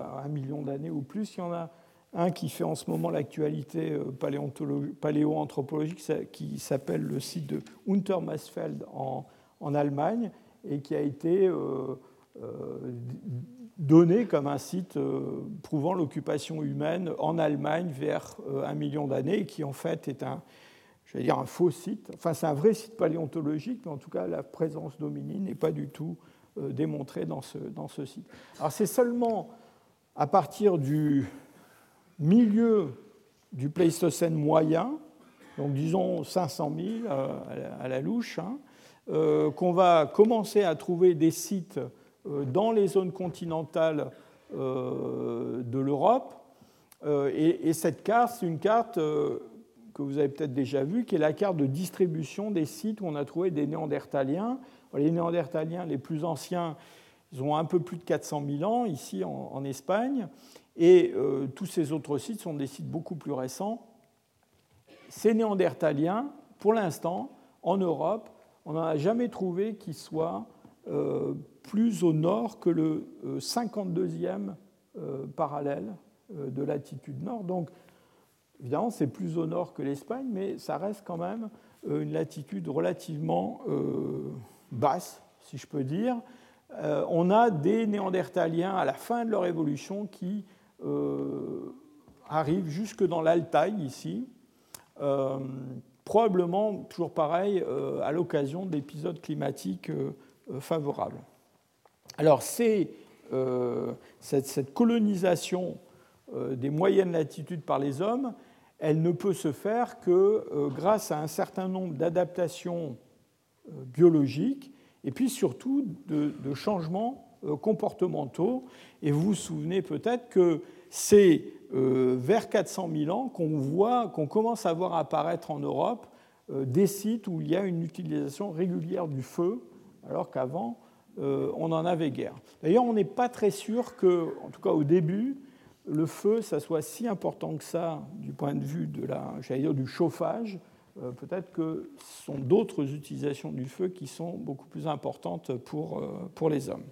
Speaker 2: à un million d'années ou plus. Il y en a un qui fait en ce moment l'actualité euh, paléoanthropologique, qui s'appelle le site de Untermassfeld en, en, Allemagne, et qui a été euh, euh, donné comme un site prouvant l'occupation humaine en Allemagne vers un million d'années, qui en fait est un, je dire, un faux site. Enfin, c'est un vrai site paléontologique, mais en tout cas, la présence d'hominines n'est pas du tout démontrée dans ce, dans ce site. Alors, c'est seulement à partir du milieu du Pléistocène moyen, donc disons 500 000 euh, à la louche, hein, qu'on va commencer à trouver des sites dans les zones continentales de l'Europe. Et, cette carte, c'est une carte que vous avez peut-être déjà vue, qui est la carte de distribution des sites où on a trouvé des néandertaliens. Les néandertaliens les plus anciens, ils ont un peu plus de 400 000 ans ici en, Espagne, et euh, tous ces autres sites sont des sites beaucoup plus récents. Ces néandertaliens, pour l'instant, en Europe, on n'en a jamais trouvé qui soient euh, plus au nord que le 52e euh, parallèle de latitude nord. Donc, évidemment, c'est plus au nord que l'Espagne, mais ça reste quand même une latitude relativement basse, si je peux dire. Euh, on a des néandertaliens à la fin de leur évolution qui euh, arrivent jusque dans l'Altaï ici, euh, probablement toujours pareil à l'occasion d'épisodes climatiques favorables. Alors c'est cette, cette, colonisation des moyennes latitudes par les hommes, elle ne peut se faire que grâce à un certain nombre d'adaptations biologiques et puis surtout de, changements euh, comportementaux. Et vous vous souvenez peut-être que c'est euh, vers 400 000 ans qu'on voit, qu'on commence à voir apparaître en Europe euh, des sites où il y a une utilisation régulière du feu, alors qu'avant, on n'en avait guère. D'ailleurs, on n'est pas très sûr que, en tout cas au début, le feu, ça soit si important que ça du point de vue de la, dire, du chauffage, euh, peut-être que ce sont d'autres utilisations du feu qui sont beaucoup plus importantes pour, euh, pour les hommes.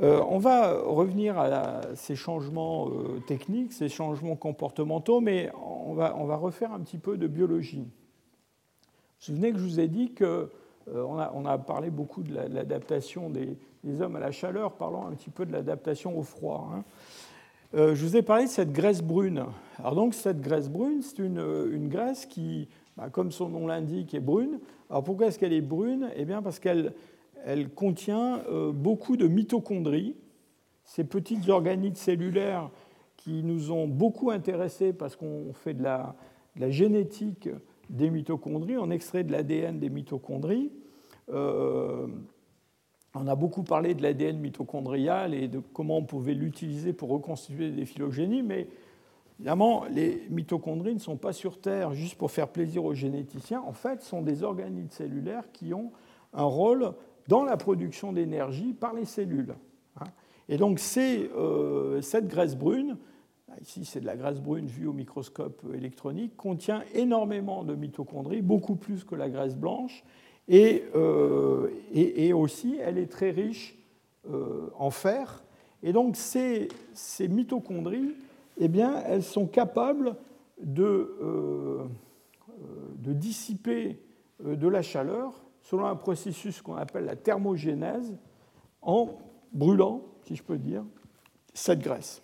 Speaker 2: Euh, on va revenir à ces changements techniques, ces changements comportementaux, mais on va, on va, refaire un petit peu de biologie. Vous vous souvenez que je vous ai dit a, on a parlé beaucoup de l'adaptation des, hommes à la chaleur, parlons un petit peu de l'adaptation au froid. Hein. Euh, je vous ai parlé de cette graisse brune. Alors donc cette graisse brune, c'est une, graisse qui, bah, comme son nom l'indique, est brune. Alors pourquoi est-ce qu'elle est brune? Eh bien parce qu'elle elle contient euh, beaucoup de mitochondries, ces petites organites cellulaires qui nous ont beaucoup intéressés parce qu'on fait de la, génétique des mitochondries, on extrait de l'ADN des mitochondries. Euh, on a beaucoup parlé de l'ADN mitochondrial et de comment on pouvait l'utiliser pour reconstituer des phylogénies, mais évidemment, les mitochondries ne sont pas sur Terre juste pour faire plaisir aux généticiens. En fait, ce sont des organites cellulaires qui ont un rôle dans la production d'énergie par les cellules. Hein. Et donc, euh, cette graisse brune, ici c'est de la graisse brune vue au microscope électronique, contient énormément de mitochondries, beaucoup plus que la graisse blanche, euh, et, et, aussi, elle est très riche euh, en fer. Et donc, ces, ces mitochondries, eh bien, elles sont capables de, euh, de dissiper de la chaleur selon un processus qu'on appelle la thermogénèse en brûlant, si je peux dire, cette graisse.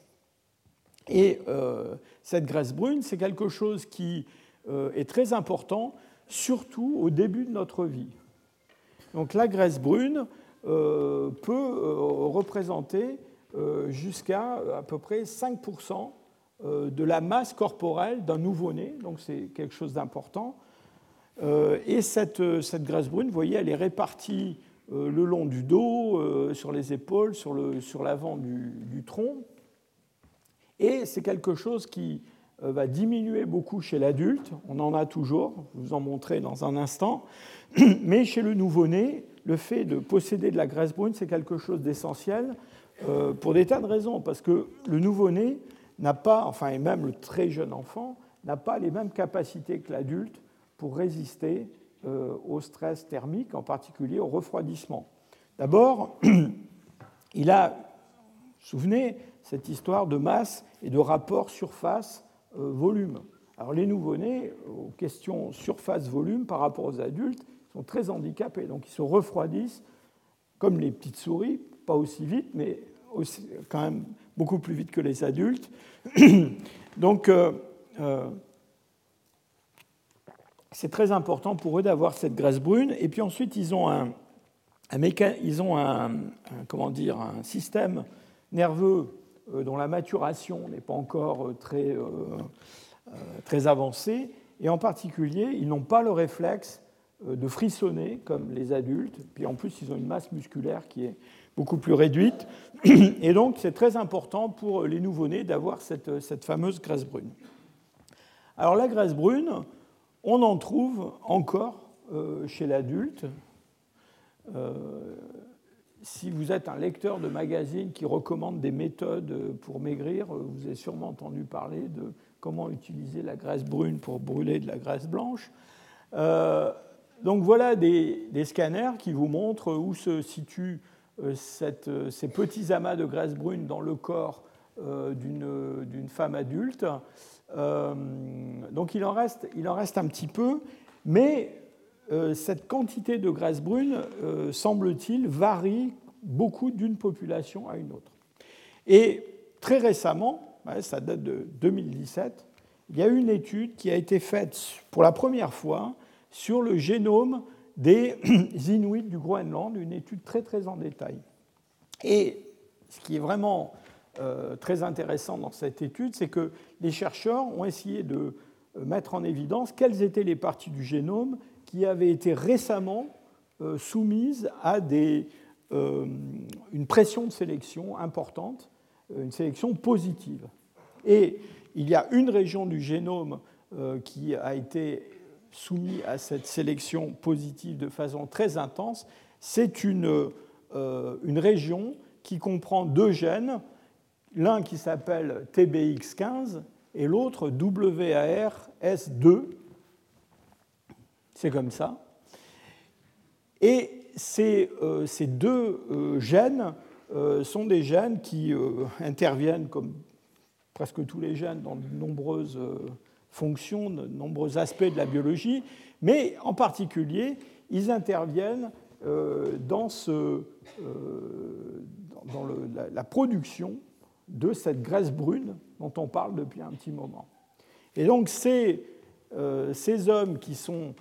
Speaker 2: Et cette graisse brune, c'est quelque chose qui est très important surtout au début de notre vie. Donc la graisse brune euh, peut euh, représenter euh, jusqu'à à peu près 5% de la masse corporelle d'un nouveau-né, donc c'est quelque chose d'important. et cette, cette, graisse brune, vous voyez, elle est répartie le long du dos, sur les épaules, sur l'avant sur du tronc. Et c'est quelque chose qui euh, va diminuer beaucoup chez l'adulte, on en a toujours, je vous en montrer dans un instant, [clears throat] mais chez le nouveau-né, le fait de posséder de la graisse brune, c'est quelque chose d'essentiel euh, pour des tas de raisons, parce que le nouveau-né n'a pas, enfin, et même le très jeune enfant, n'a pas les mêmes capacités que l'adulte pour résister euh, au stress thermique, en particulier au refroidissement. D'abord, [clears throat] il a, vous vous souvenez, cette histoire de masse et de rapport surface euh. Alors les nouveau-nés, aux questions surface-volume par rapport aux adultes, sont très handicapés. Donc ils se refroidissent comme les petites souris, pas aussi vite, mais aussi, quand même beaucoup plus vite que les adultes. [coughs] Donc euh, euh, c'est très important pour eux d'avoir cette graisse brune. Et puis ensuite, ils ont un, ils ont un comment dire, un système nerveux dont la maturation n'est pas encore euh, très, euh, très avancée, et en particulier, ils n'ont pas le réflexe de frissonner comme les adultes. Puis en plus, ils ont une masse musculaire qui est beaucoup plus réduite. [clears throat] Et donc, c'est très important pour les nouveau-nés d'avoir cette, cette, fameuse graisse brune. Alors, la graisse brune, on en trouve encore chez l'adulte. Euh, si vous êtes un lecteur de magazines qui recommande des méthodes pour maigrir, vous avez sûrement entendu parler de comment utiliser la graisse brune pour brûler de la graisse blanche. Euh, donc voilà des, scanners qui vous montrent où se situent euh, ces petits amas de graisse brune dans le corps d'une femme adulte. donc il en, reste, il en reste un petit peu, mais euh, cette quantité de graisse brune, euh, semble-t-il, varie beaucoup d'une population à une autre. Et très récemment, ça date de 2017, il y a une étude qui a été faite pour la première fois sur le génome des [clears throat] Inuits du Groenland, une étude très très en détail. Et ce qui est vraiment euh, très intéressant dans cette étude, c'est que les chercheurs ont essayé de mettre en évidence quelles étaient les parties du génome qui avaient été récemment euh, soumises à des, euh, une pression de sélection importante, euh, une sélection positive. Et il y a une région du génome qui a été soumise à cette sélection positive de façon très intense. C'est une, une région qui comprend deux gènes, l'un qui s'appelle TBX15 et l'autre WARS2, c'est comme ça. Et ces, euh, deux euh, gènes euh, sont des gènes qui interviennent, comme presque tous les gènes, dans de nombreuses fonctions, de nombreux aspects de la biologie, mais en particulier, ils interviennent dans, ce, dans la, production de cette graisse brune dont on parle depuis un petit moment. Et donc ces, ces hommes qui sont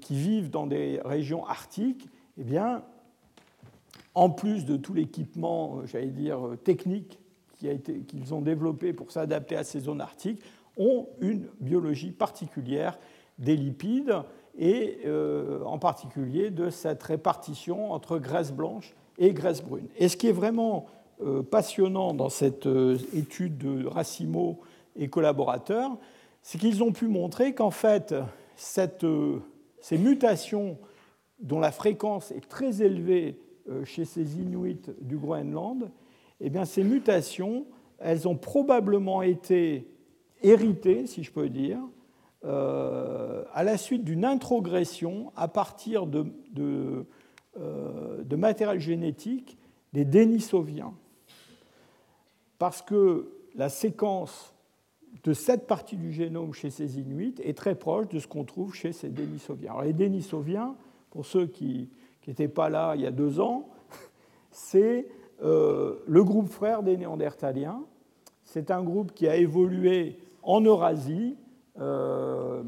Speaker 2: qui vivent dans des régions arctiques, eh bien, en plus de tout l'équipement, euh, j'allais dire, euh, technique qu'ils ont développé pour s'adapter à ces zones arctiques, ont une biologie particulière des lipides et en particulier de cette répartition entre graisse blanche et graisse brune. Et ce qui est vraiment passionnant dans cette étude de Racimo et collaborateurs, c'est qu'ils ont pu montrer qu'en fait, cette ces mutations dont la fréquence est très élevée euh, chez ces Inuits du Groenland, eh bien, ces mutations, elles ont probablement été héritées, si je peux dire, euh, à la suite d'une introgression à partir de, de, euh, de, matériel génétique des Denisoviens. Parce que la séquence de cette partie du génome chez ces Inuits est très proche de ce qu'on trouve chez ces Denisoviens. Alors, les Denisoviens, pour ceux qui n'étaient pas là il y a deux ans, [laughs] c'est euh, le groupe frère des Néandertaliens. C'est un groupe qui a évolué en Eurasie euh,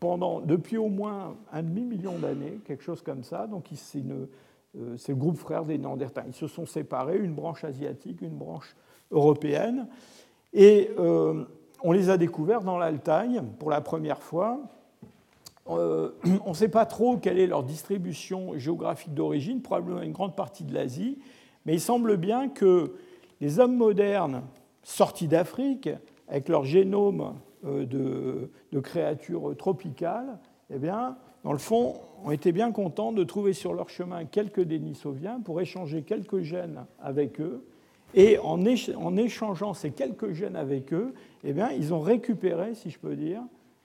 Speaker 2: pendant, depuis au moins un demi-million d'années, quelque chose comme ça. Donc, euh, c'est le groupe frère des Néandertaliens. Ils se sont séparés, une branche asiatique, une branche européenne. Et on les a découverts dans l'Altaï pour la première fois. Euh, [clears throat] on ne sait pas trop quelle est leur distribution géographique d'origine, probablement une grande partie de l'Asie, mais il semble bien que les hommes modernes sortis d'Afrique, avec leur génome euh, de, créatures tropicales, eh bien, dans le fond, ont été bien contents de trouver sur leur chemin quelques Denisoviens pour échanger quelques gènes avec eux et en, échangeant ces quelques gènes avec eux, eh bien, ils ont récupéré, si je peux dire,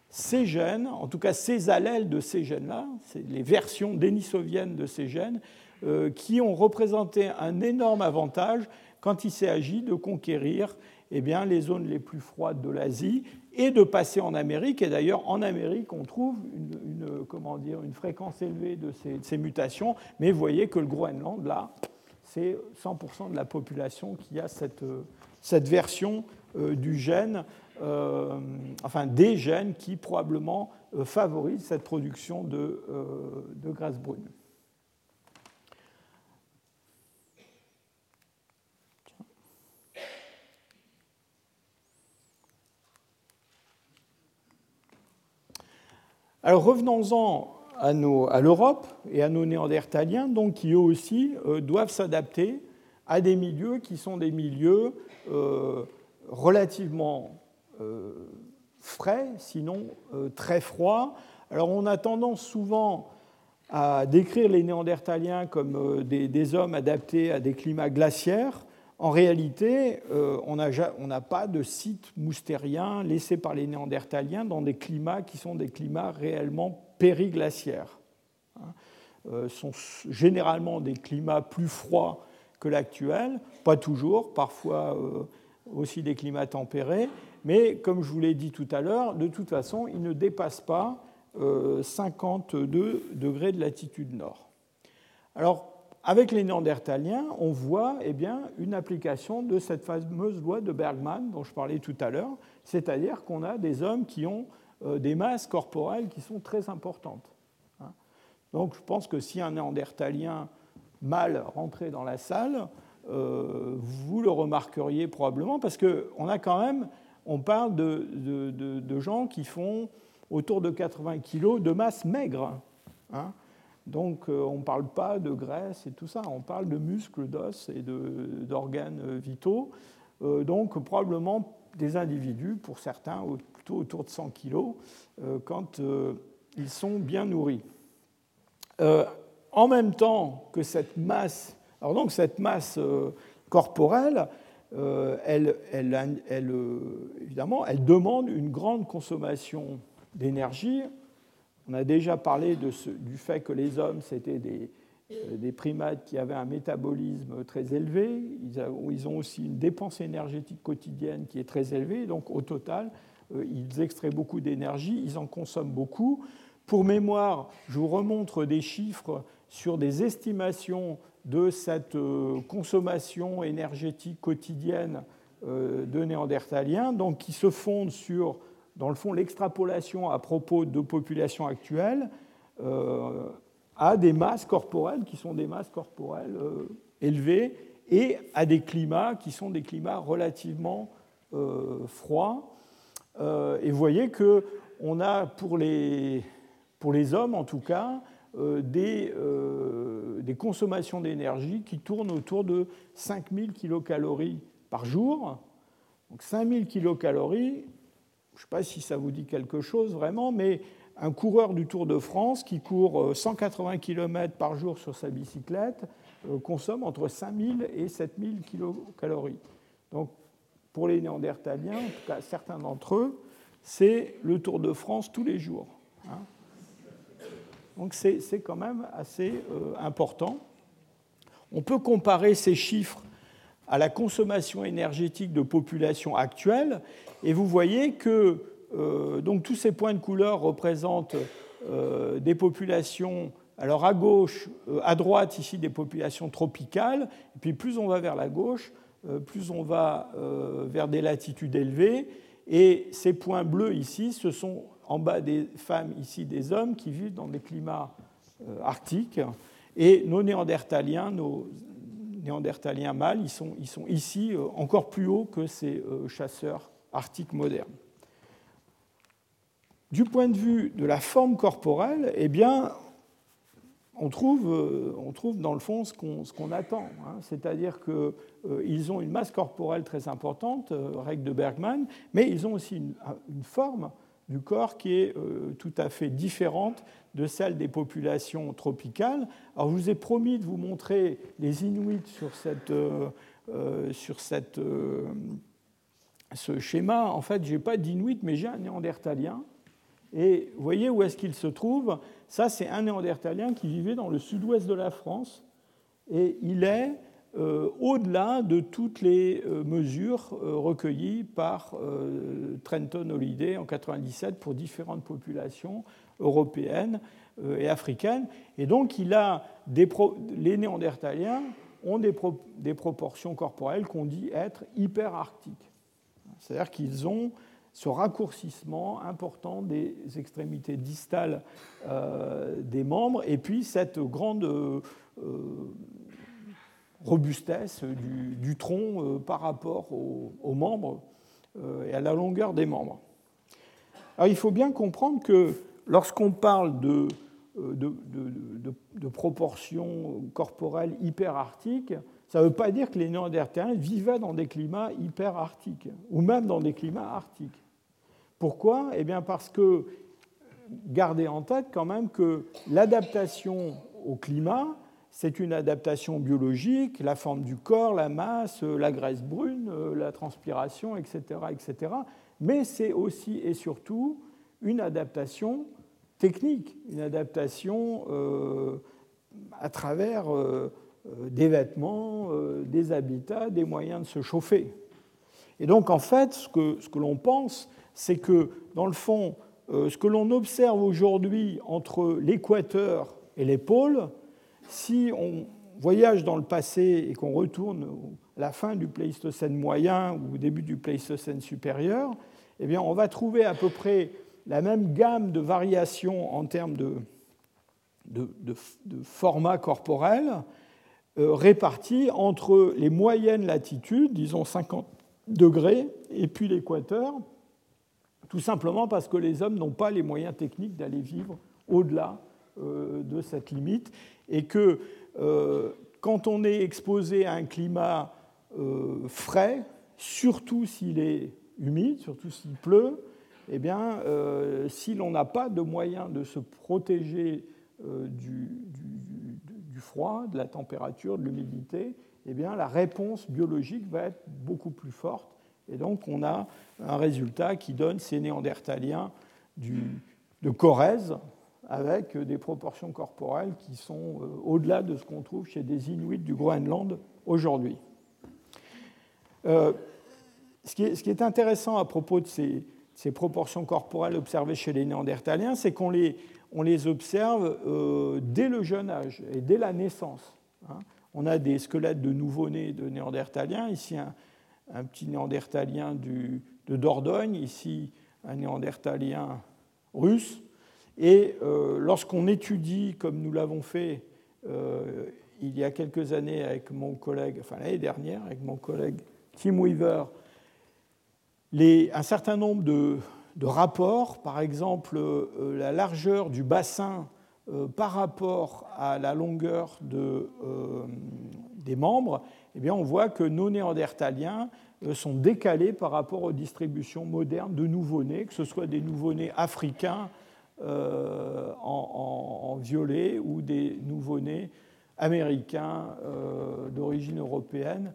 Speaker 2: ces gènes, en tout cas ces allèles de ces gènes-là, les versions dénisoviennes de ces gènes, euh, qui ont représenté un énorme avantage quand il s'est agi de conquérir eh bien, les zones les plus froides de l'Asie et de passer en Amérique. Et d'ailleurs, en Amérique, on trouve une, comment dire, une fréquence élevée de ces, de ces, mutations. Mais vous voyez que le Groenland, là, c'est 100% de la population qui a cette, cette version euh, du gène, euh, enfin des gènes qui probablement euh, favorisent cette production de, de graisse brune. Alors revenons-en à, l'Europe et à nos néandertaliens, donc qui eux aussi doivent s'adapter à des milieux qui sont des milieux relativement frais, sinon très froids. Alors on a tendance souvent à décrire les Néandertaliens comme euh, des, hommes adaptés à des climats glaciaires. En réalité, euh, on n'a pas de sites moustériens laissés par les Néandertaliens dans des climats qui sont des climats réellement périglaciaires. Ce hein. euh, sont généralement des climats plus froids que l'actuel, pas toujours, parfois aussi des climats tempérés, mais comme je vous l'ai dit tout à l'heure, de toute façon, ils ne dépassent pas 52 euh, degrés de latitude nord. Alors, avec les Néandertaliens, on voit eh bien, une application de cette fameuse loi de Bergman dont je parlais tout à l'heure, c'est-à-dire qu'on a des hommes qui ont euh, des masses corporelles qui sont très importantes. Hein. Donc je pense que si un Néandertalien mâle rentrait dans la salle, euh, vous le remarqueriez probablement, parce qu'on a quand même, on parle de, de gens qui font autour de 80 kg de masse maigre. Hein. Donc euh, on ne parle pas de graisse et tout ça, on parle de muscles, d'os et d'organes vitaux. Euh, donc probablement des individus, pour certains plutôt autour de 100 kg, euh, quand ils sont bien nourris. en même temps que cette masse, alors donc cette masse corporelle, elle, elle, évidemment, elle demande une grande consommation d'énergie. On a déjà parlé du fait que les hommes, c'était des, euh, des, primates qui avaient un métabolisme très élevé. Ils, ont aussi une dépense énergétique quotidienne qui est très élevée. Donc au total, euh, ils extraient beaucoup d'énergie, ils en consomment beaucoup. Pour mémoire, je vous remontre des chiffres sur des estimations de cette euh, consommation énergétique quotidienne de néandertaliens, qui se fondent sur l'extrapolation à propos de populations actuelles euh, a des masses corporelles qui sont des masses corporelles euh, élevées et à des climats qui sont des climats relativement euh, froids. Et vous voyez qu'on a pour les, pour les hommes, en tout cas, des, des consommations d'énergie qui tournent autour de 5000 kilocalories par jour. Donc 5000 kilocalories, je ne sais pas si ça vous dit quelque chose vraiment, mais un coureur du Tour de France qui court 180 euh, km par jour sur sa bicyclette euh, consomme entre 5000 et 7000 kilocalories. Donc, pour les Néandertaliens, en tout cas certains d'entre eux, c'est le Tour de France tous les jours. Hein. Donc, c'est quand même assez euh, important. On peut comparer ces chiffres à la consommation énergétique de population actuelle. Et vous voyez que euh, donc, tous ces points de couleur représentent euh, des populations, alors à gauche, à droite ici des populations tropicales, et puis plus on va vers la gauche, plus on va vers des latitudes élevées. Et ces points bleus ici, ce sont en bas des femmes, ici des hommes qui vivent dans des climats arctiques. Et nos néandertaliens, nos néandertaliens mâles, ils sont, ici euh, encore plus hauts que ces euh, chasseurs arctiques modernes. Du point de vue de la forme corporelle, eh bien, on trouve, euh, on trouve dans le fond ce qu'on attend. Hein. C'est-à-dire qu'ils ont une masse corporelle très importante, règle de Bergman, mais ils ont aussi une, forme du corps qui est tout à fait différente de celle des populations tropicales. Alors, je vous ai promis de vous montrer les Inuits sur, cette, euh, euh, sur cette, euh, ce schéma. En fait, je n'ai pas d'Inuit, mais j'ai un néandertalien. Et vous voyez où est-ce qu'il se trouve? Ça, c'est un néandertalien qui vivait dans le sud-ouest de la France. Et il est au-delà de toutes les mesures recueillies par Trenton Holiday en 1997 pour différentes populations européenne euh, et africaine. Et donc, il a les Néandertaliens ont des, des proportions corporelles qu'on dit être hyperarctiques. C'est-à-dire qu'ils ont ce raccourcissement important des extrémités distales euh, des membres et puis cette grande euh, robustesse du, tronc par rapport aux, membres et à la longueur des membres. Alors il faut bien comprendre que lorsqu'on parle de, de, proportions corporelles hyperarctiques, ça ne veut pas dire que les Néandertaliens vivaient dans des climats hyperarctiques, ou même dans des climats arctiques. Pourquoi? Eh bien parce que, gardez en tête quand même que l'adaptation au climat, c'est une adaptation biologique, la forme du corps, la masse, la graisse brune, la transpiration, etc. etc. mais c'est aussi et surtout une adaptation technique, une adaptation euh, à travers euh, euh, des vêtements, des habitats, des moyens de se chauffer. Et donc en fait, ce que, ce que l'on pense, c'est que dans le fond, ce que l'on observe aujourd'hui entre l'équateur et les pôles, si on voyage dans le passé et qu'on retourne à la fin du Pléistocène moyen ou au début du Pléistocène supérieur, eh bien, on va trouver à peu près la même gamme de variations en termes de, de, format corporel euh, réparties entre les moyennes latitudes, disons 50 degrés, et puis l'équateur, tout simplement parce que les hommes n'ont pas les moyens techniques d'aller vivre au-delà euh, de cette limite, et que euh, quand on est exposé à un climat frais, surtout s'il est humide, surtout s'il pleut, eh bien, si l'on n'a pas de moyens de se protéger du, froid, de la température, de l'humidité, eh bien, la réponse biologique va être beaucoup plus forte. Et donc, on a un résultat qui donne ces néandertaliens de Corrèze avec des proportions corporelles qui sont euh, au-delà de ce qu'on trouve chez des Inuits du Groenland aujourd'hui. ce, qui est, intéressant à propos de ces proportions corporelles observées chez les Néandertaliens, c'est qu'on les, on les observe euh, dès le jeune âge et dès la naissance. Hein. On a des squelettes de nouveau-nés de Néandertaliens, ici un, petit Néandertalien du, de Dordogne, ici un Néandertalien russe. Et euh, lorsqu'on étudie, comme nous l'avons fait euh, il y a quelques années avec mon collègue, enfin l'année dernière, avec mon collègue Tim Weaver, un certain nombre de, rapports, par exemple euh, la largeur du bassin euh, par rapport à la longueur de, euh, des membres, eh bien, on voit que nos néandertaliens sont décalés par rapport aux distributions modernes de nouveau-nés, que ce soit des nouveau-nés africains en, violet ou des nouveau-nés américains d'origine européenne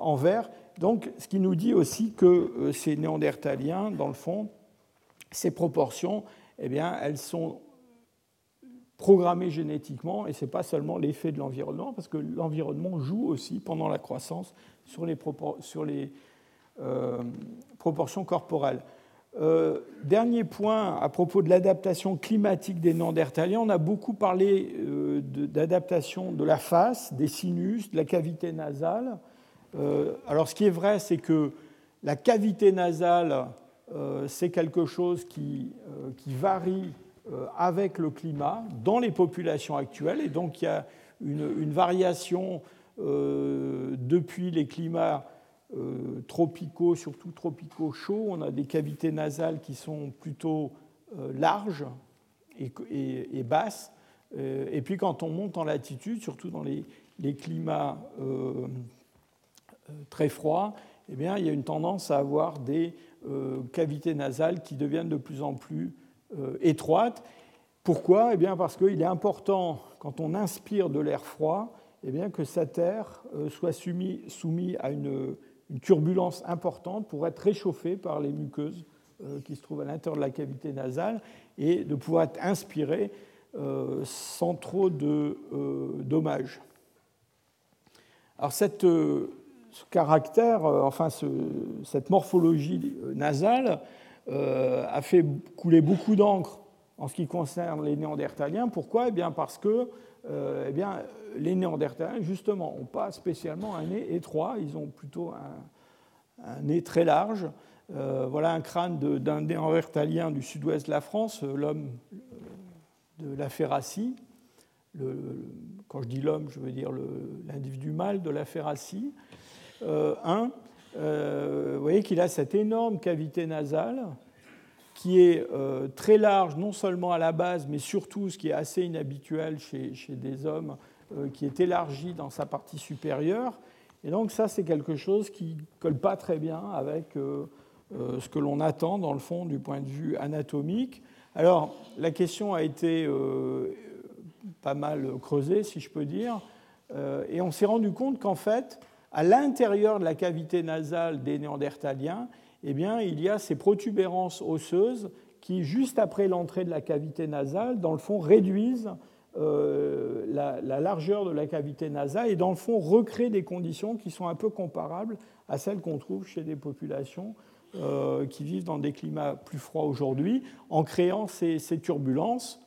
Speaker 2: en vert. Donc, ce qui nous dit aussi que ces néandertaliens, dans le fond, ces proportions, eh bien, elles sont programmées génétiquement, et ce n'est pas seulement l'effet de l'environnement, parce que l'environnement joue aussi pendant la croissance sur les, euh, proportions corporelles. Euh, dernier point à propos de l'adaptation climatique des Néandertaliens, on a beaucoup parlé d'adaptation de la face, des sinus, de la cavité nasale. Euh, alors ce qui est vrai, c'est que la cavité nasale, euh, c'est quelque chose qui, euh, varie avec le climat dans les populations actuelles, et donc il y a une, variation depuis les climats tropicaux, surtout tropicaux chauds. On a des cavités nasales qui sont plutôt larges et, basses. Et puis quand on monte en latitude, surtout dans les, les climats euh, très froid, eh bien, il y a une tendance à avoir des euh, cavités nasales qui deviennent de plus en plus euh, étroites. Pourquoi? Eh bien Parce qu'il est important, quand on inspire de l'air froid, eh bien, que cet air soit soumis, soumis à une, turbulence importante pour être réchauffé par les muqueuses qui se trouvent à l'intérieur de la cavité nasale et de pouvoir être inspiré sans trop de dommages. Alors cette ce caractère, euh, enfin cette morphologie euh, nasale euh, a fait couler beaucoup d'encre en ce qui concerne les néandertaliens. Pourquoi? Eh bien Parce que eh bien, les néandertaliens, justement, n'ont pas spécialement un nez étroit, ils ont plutôt un, nez très large. voilà un crâne d'un néandertalien du sud-ouest de la France, l'homme de la Ferracie. quand je dis l'homme, je veux dire l'individu mâle de la Ferracie. 1, euh, euh, vous voyez qu'il a cette énorme cavité nasale qui est très large, non seulement à la base, mais surtout, ce qui est assez inhabituel chez, des hommes, qui est élargi dans sa partie supérieure. Et donc ça, c'est quelque chose qui ne colle pas très bien avec ce que l'on attend, dans le fond, du point de vue anatomique. Alors, la question a été pas mal creusée, si je peux dire, et on s'est rendu compte qu'en fait, à l'intérieur de la cavité nasale des néandertaliens, eh bien, il y a ces protubérances osseuses qui, juste après l'entrée de la cavité nasale, dans le fond, réduisent euh, la, largeur de la cavité nasale et, dans le fond, recréent des conditions qui sont un peu comparables à celles qu'on trouve chez des populations euh, qui vivent dans des climats plus froids aujourd'hui, en créant ces, turbulences.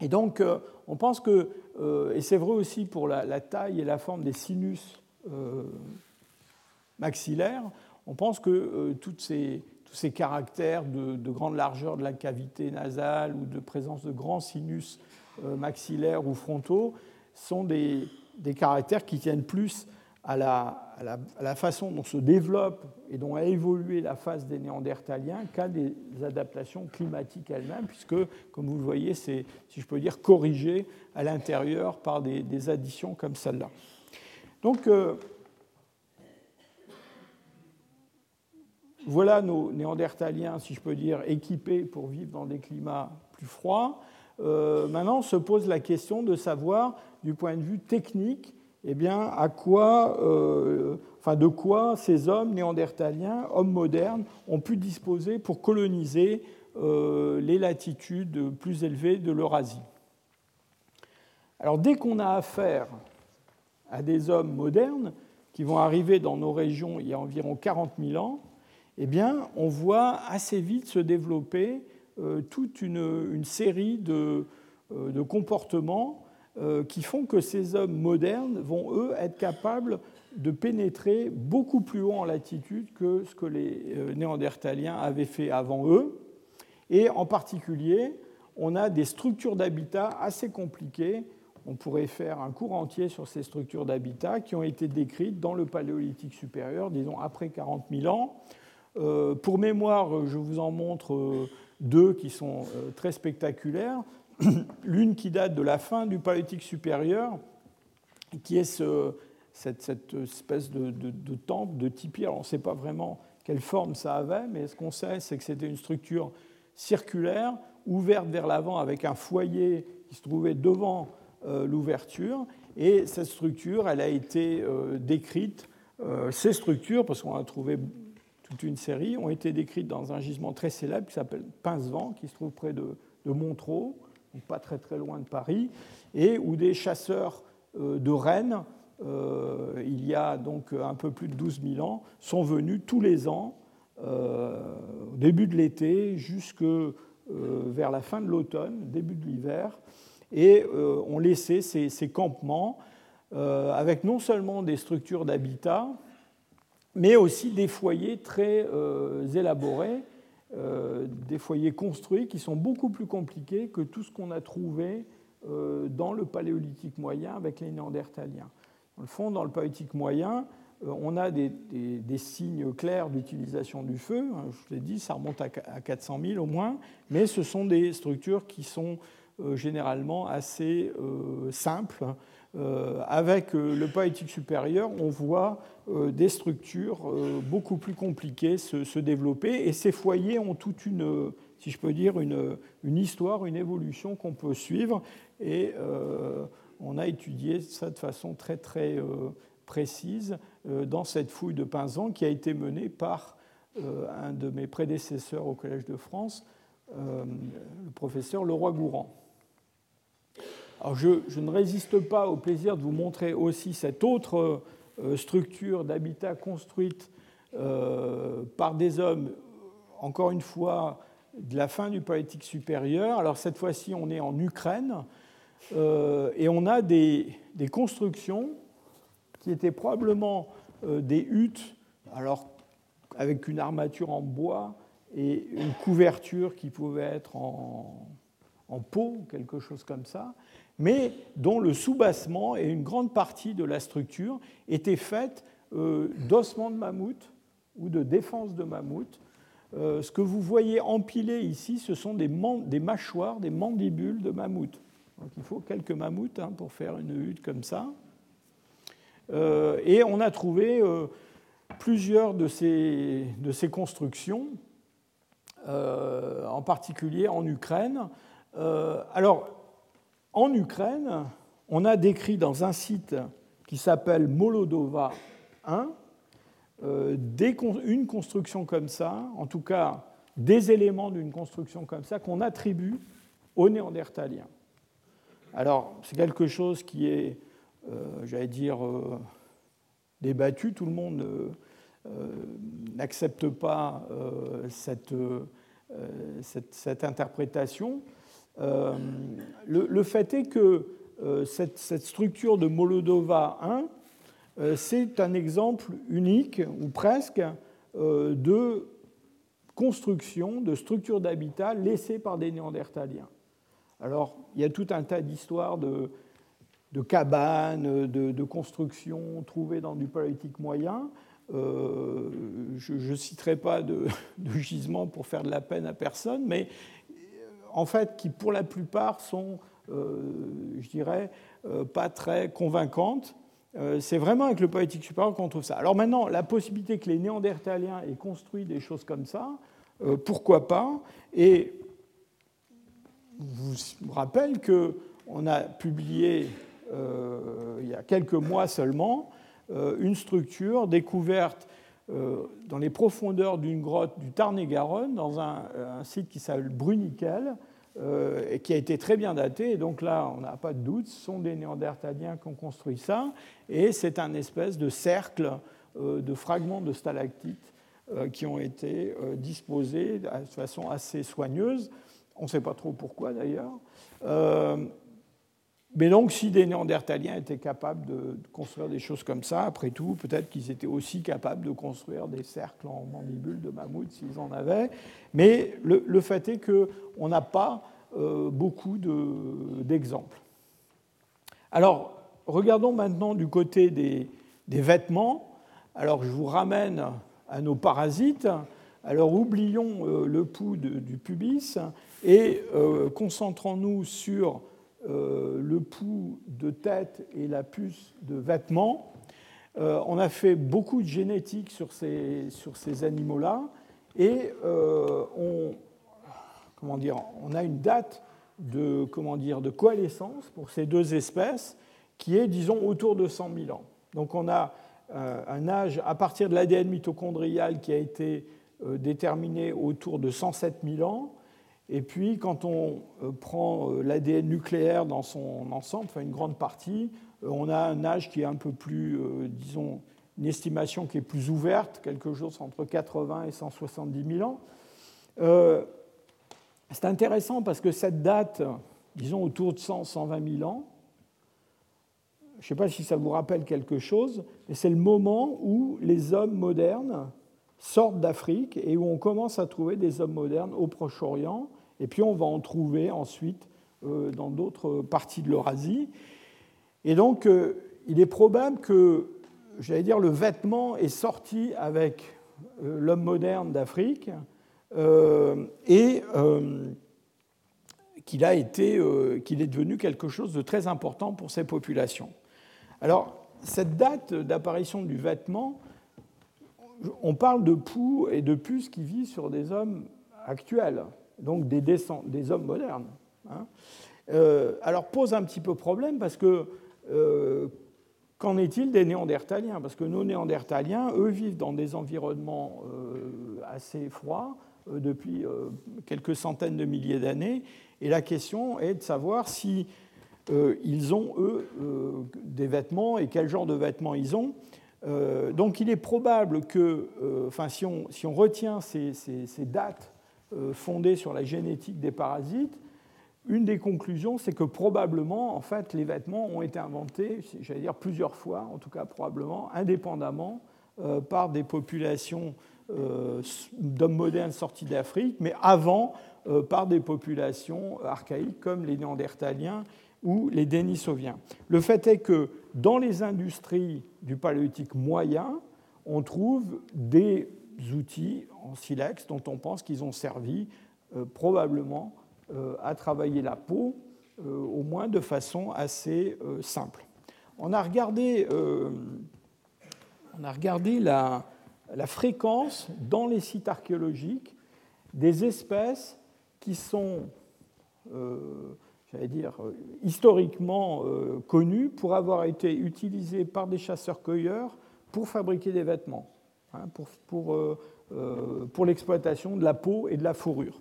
Speaker 2: Et donc, euh, on pense que, et c'est vrai aussi pour la, taille et la forme des sinus maxillaire, on pense que euh, toutes ces, tous ces caractères de, grande largeur de la cavité nasale ou de présence de grands sinus euh, maxillaires ou frontaux sont des, caractères qui tiennent plus à la, à, la, façon dont se développe et dont a évolué la face des néandertaliens qu'à des adaptations climatiques elles-mêmes, puisque, comme vous le voyez, c'est, si je peux dire, corrigé à l'intérieur par des, des additions comme celle-là. Donc, euh, voilà nos néandertaliens, si je peux dire, équipés pour vivre dans des climats plus froids. Euh, maintenant, se pose la question de savoir, du point de vue technique, eh bien, à quoi, euh, de quoi ces hommes néandertaliens, hommes modernes, ont pu disposer pour coloniser les latitudes plus élevées de l'Eurasie. Alors, dès qu'on a affaire à des hommes modernes qui vont arriver dans nos régions il y a environ 40 000 ans, eh bien, on voit assez vite se développer euh, toute une, série de, euh, comportements euh, qui font que ces hommes modernes vont, eux, être capables de pénétrer beaucoup plus haut en latitude que ce que les néandertaliens avaient fait avant eux. Et en particulier, on a des structures d'habitat assez compliquées on pourrait faire un cours entier sur ces structures d'habitat qui ont été décrites dans le Paléolithique supérieur, disons après 40 000 ans. Euh, pour mémoire, je vous en montre euh, deux qui sont euh, très spectaculaires. [clears throat] L'une qui date de la fin du Paléolithique supérieur, qui est cette, espèce de, temple, de tipi. Alors on ne sait pas vraiment quelle forme ça avait, mais ce qu'on sait, c'est que c'était une structure circulaire, ouverte vers l'avant avec un foyer qui se trouvait devant l'ouverture. Et cette structure, elle a été euh, décrite, euh, ces structures, parce qu'on a trouvé toute une série, ont été décrites dans un gisement très célèbre qui s'appelle Pincevent, qui se trouve près de, Montreux, donc pas très très loin de Paris, et où des chasseurs de rennes, il y a donc un peu plus de 12 000 ans, sont venus tous les ans, au début de l'été, jusque vers la fin de l'automne, début de l'hiver, et euh, ont laissé ces, campements euh, avec non seulement des structures d'habitat, mais aussi des foyers très euh, élaborés, des foyers construits qui sont beaucoup plus compliqués que tout ce qu'on a trouvé dans le paléolithique moyen avec les néandertaliens. Dans le fond, dans le paléolithique moyen, on a des, signes clairs d'utilisation du feu. Hein, je l'ai dit, ça remonte à 400 000 au moins, mais ce sont des structures qui sont euh, généralement assez euh, simple. Euh, avec le paléolithique supérieur, on voit des structures beaucoup plus compliquées se, développer et ces foyers ont toute une, si je peux dire, une, histoire, une évolution qu'on peut suivre et on a étudié ça de façon très très précise dans cette fouille de Pinzan qui a été menée par un de mes prédécesseurs au Collège de France, le professeur Leroy-Gourand je, ne résiste pas au plaisir de vous montrer aussi cette autre euh, structure d'habitat construite euh, par des hommes, encore une fois, de la fin du Paléolithique supérieur. Alors cette fois-ci, on est en Ukraine euh, et on a des, constructions qui étaient probablement des huttes, alors avec une armature en bois et une couverture qui pouvait être en, en peau, quelque chose comme ça, mais dont le soubassement et une grande partie de la structure étaient faites euh, d'ossements de mammouth ou de défense de mammouth. ce que vous voyez empilé ici, ce sont des, mâchoires, des mandibules de mammouth. Il faut quelques mammouths hein, pour faire une hutte comme ça. et on a trouvé plusieurs de ces, de ces constructions, en particulier en Ukraine. alors, en Ukraine, on a décrit dans un site qui s'appelle Molodova 1 euh, une construction comme ça, en tout cas des éléments d'une construction comme ça, qu'on attribue aux Néandertaliens. Alors, c'est quelque chose qui est, euh, j'allais dire, euh, débattu. Tout le monde n'accepte pas cette, cette, interprétation. Le, fait est que cette, cette, structure de Molodova 1 euh, c'est un exemple unique, ou presque, euh, de construction, de structure d'habitat laissée par des Néandertaliens. Alors, il y a tout un tas d'histoires de, cabanes, de, constructions trouvées dans du paléolithique moyen. Euh, je ne citerai pas de, [laughs] de gisements pour faire de la peine à personne, mais en fait, qui pour la plupart sont, je dirais, pas très convaincantes. Euh, c'est vraiment avec le poétique supérieur qu'on trouve ça. Alors maintenant, la possibilité que les Néandertaliens aient construit des choses comme ça, euh, pourquoi pas? Et je vous rappelle qu'on a publié euh, il y a quelques mois seulement une structure découverte dans les profondeurs d'une grotte du Tarn-et-Garonne, dans un, un, site qui s'appelle Bruniquel, euh, et qui a été très bien daté. Donc là, on n'a pas de doute, ce sont des Néandertaliens qui ont construit ça. Et c'est un espèce de cercle euh, de fragments de stalactites euh, qui ont été disposés de façon assez soigneuse. On ne sait pas trop pourquoi d'ailleurs. Mais donc, si des Néandertaliens étaient capables de construire des choses comme ça, après tout, peut-être qu'ils étaient aussi capables de construire des cercles en mandibules de mammouth s'ils en avaient. Mais le, fait est qu'on n'a pas euh, beaucoup d'exemples. Alors, regardons maintenant du côté des, vêtements. Alors, je vous ramène à nos parasites. Alors, oublions euh, le pouls du pubis et euh, concentrons-nous sur euh, le pouls de tête et la puce de vêtements. Euh, on a fait beaucoup de génétique sur ces, sur ces animaux-là et euh, on, comment dire, on a une date de, comment dire, de coalescence pour ces deux espèces qui est, disons, autour de 100 000 ans. Donc on a un âge à partir de l'ADN mitochondrial qui a été déterminé autour de 107 000 ans et puis, quand on euh, prend euh, l'ADN nucléaire dans son ensemble, enfin une grande partie, euh, on a un âge qui est un peu plus, disons, une estimation qui est plus ouverte, quelque chose entre 80 et 170 000 ans. c'est intéressant parce que cette date, disons autour de 100, 120 000 ans, je ne sais pas si ça vous rappelle quelque chose, mais c'est le moment où les hommes modernes sortent d'Afrique et où on commence à trouver des hommes modernes au Proche-Orient et puis on va en trouver ensuite euh, dans d'autres parties de l'Eurasie. Et donc, euh, il est probable que, j'allais dire, le vêtement est sorti avec euh, l'homme moderne d'Afrique et qu'il qu'il est devenu quelque chose de très important pour ces populations. Alors, cette date d'apparition du vêtement, on parle de poux et de puces qui vivent sur des hommes actuels donc des, hommes modernes. Hein. Euh, alors pose un petit peu problème parce que euh, qu'en est-il des néandertaliens? Parce que nos néandertaliens, eux, vivent dans des environnements euh, assez froids depuis quelques centaines de milliers d'années, et la question est de savoir si ils ont, eux, des vêtements et quel genre de vêtements ils ont. donc il est probable que, enfin, si on, retient ces, dates fondée sur la génétique des parasites, une des conclusions, c'est que probablement, en fait, les vêtements ont été inventés, j'allais dire plusieurs fois, en tout cas probablement, indépendamment euh, par des populations euh, d'hommes modernes sortis d'Afrique, mais avant par des populations archaïques comme les Néandertaliens ou les Denisoviens. Le fait est que dans les industries du paléolithique moyen, on trouve des outils en silex dont on pense qu'ils ont servi probablement à travailler la peau, au moins de façon assez simple. On a regardé, la, fréquence dans les sites archéologiques des espèces qui sont, euh, j'allais dire, euh, historiquement euh, connues pour avoir été utilisées par des chasseurs-cueilleurs pour fabriquer des vêtements, hein, pour, pour, pour l'exploitation de la peau et de la fourrure.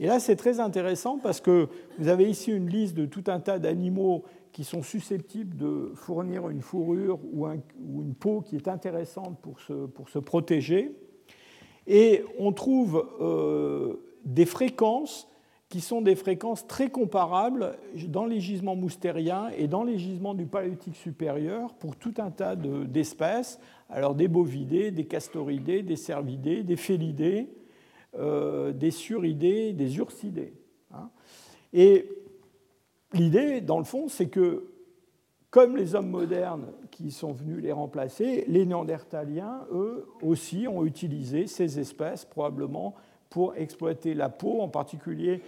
Speaker 2: Et là, c'est très intéressant parce que vous avez ici une liste de tout un tas d'animaux qui sont susceptibles de fournir une fourrure ou, une peau qui est intéressante pour se, pour se protéger. Et on trouve euh, des fréquences qui sont des fréquences très comparables dans les gisements moustériens et dans les gisements du paléolithique supérieur pour tout un tas d'espèces, alors des bovidés, des castoridés, des cervidés, des félidés, euh, des suridés, des ursidés. Hein. Et l'idée, dans le fond, c'est que, comme les hommes modernes qui sont venus les remplacer, les néandertaliens, eux aussi, ont utilisé ces espèces probablement pour exploiter la peau, en particulier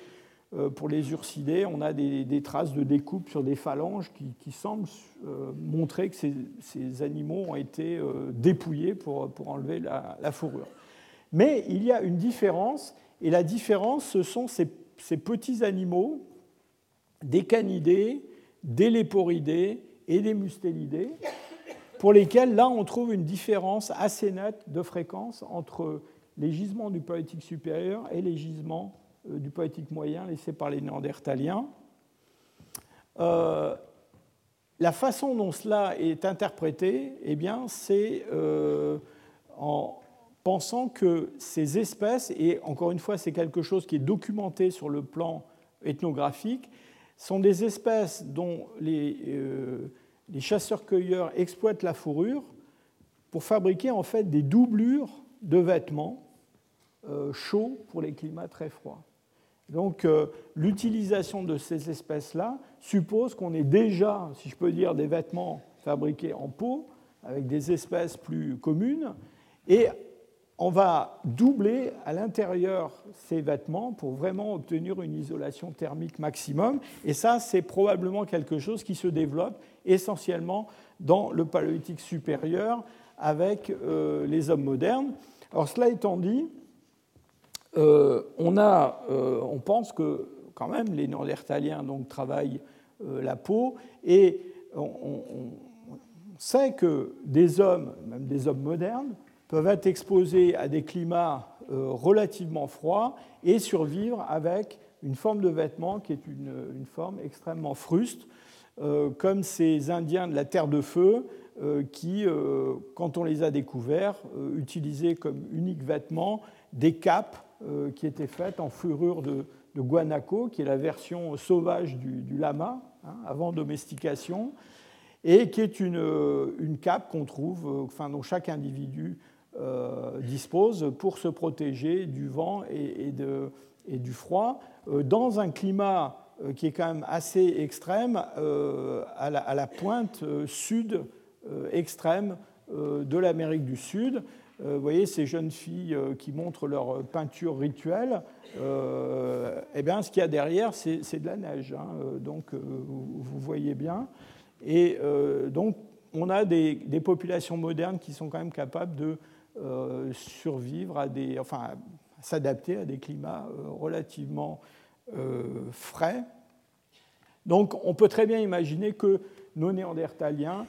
Speaker 2: euh, pour les ursidés. On a des, traces de découpe sur des phalanges qui, semblent euh, montrer que ces, animaux ont été euh, dépouillés pour, enlever la, fourrure. Mais il y a une différence, et la différence, ce sont ces, ces petits animaux des canidés, des léporidés et des mustélidés, pour lesquels là on trouve une différence assez nette de fréquence entre les gisements du poétique supérieur et les gisements euh, du poétique moyen laissés par les néandertaliens. Euh, la façon dont cela est interprété, eh bien, c'est euh, en pensant que ces espèces, et encore une fois, c'est quelque chose qui est documenté sur le plan ethnographique, sont des espèces dont les, les chasseurs-cueilleurs exploitent la fourrure pour fabriquer en fait des doublures de vêtements chauds pour les climats très froids. Donc euh, l'utilisation de ces espèces-là suppose qu'on ait déjà, si je peux dire, des vêtements fabriqués en peau avec des espèces plus communes et on va doubler à l'intérieur ces vêtements pour vraiment obtenir une isolation thermique maximum. Et ça, c'est probablement quelque chose qui se développe essentiellement dans le paléolithique supérieur avec euh, les hommes modernes. Alors cela étant dit, euh, on, a, euh, on, pense que quand même les Néandertaliens donc, travaillent la peau et on sait que des hommes, même des hommes modernes, peuvent être exposés à des climats euh, relativement froids et survivre avec une forme de vêtement qui est une, forme extrêmement fruste, euh, comme ces Indiens de la Terre de Feu euh, qui, quand on les a découverts, utilisaient comme unique vêtement des capes qui étaient faites en fourrure de, guanaco, qui est la version sauvage du, lama, hein, avant domestication, et qui est une, une cape qu'on trouve, enfin, dont chaque individu euh, dispose pour se protéger du vent et, du froid euh, dans un climat euh, qui est quand même assez extrême à la, pointe sud extrême de l'Amérique du Sud. Vous voyez ces jeunes filles qui montrent leur peinture rituelle. eh bien, ce qu'il y a derrière, c'est de la neige. Hein, donc, vous voyez bien. Et donc, on a des, populations modernes qui sont quand même capables de euh, survivre à des, enfin, s'adapter à des climats euh, relativement euh, frais. Donc, on peut très bien imaginer que nos Néandertaliens,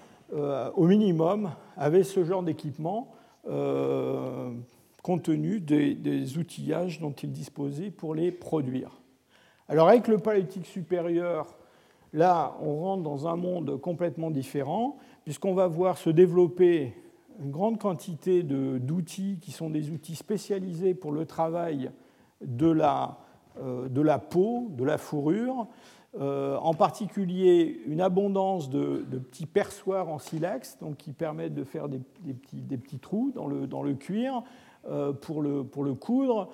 Speaker 2: au minimum, avaient ce genre d'équipement compte tenu des, des, outillages dont ils disposaient pour les produire. Alors, avec le paléolithique supérieur, là, on rentre dans un monde complètement différent, puisqu'on va voir se développer une grande quantité d'outils qui sont des outils spécialisés pour le travail de la, euh, de la peau, de la fourrure, euh, en particulier une abondance de, petits perçoirs en silex donc qui permettent de faire des, petits, des trous dans le, cuir euh, pour, le, coudre,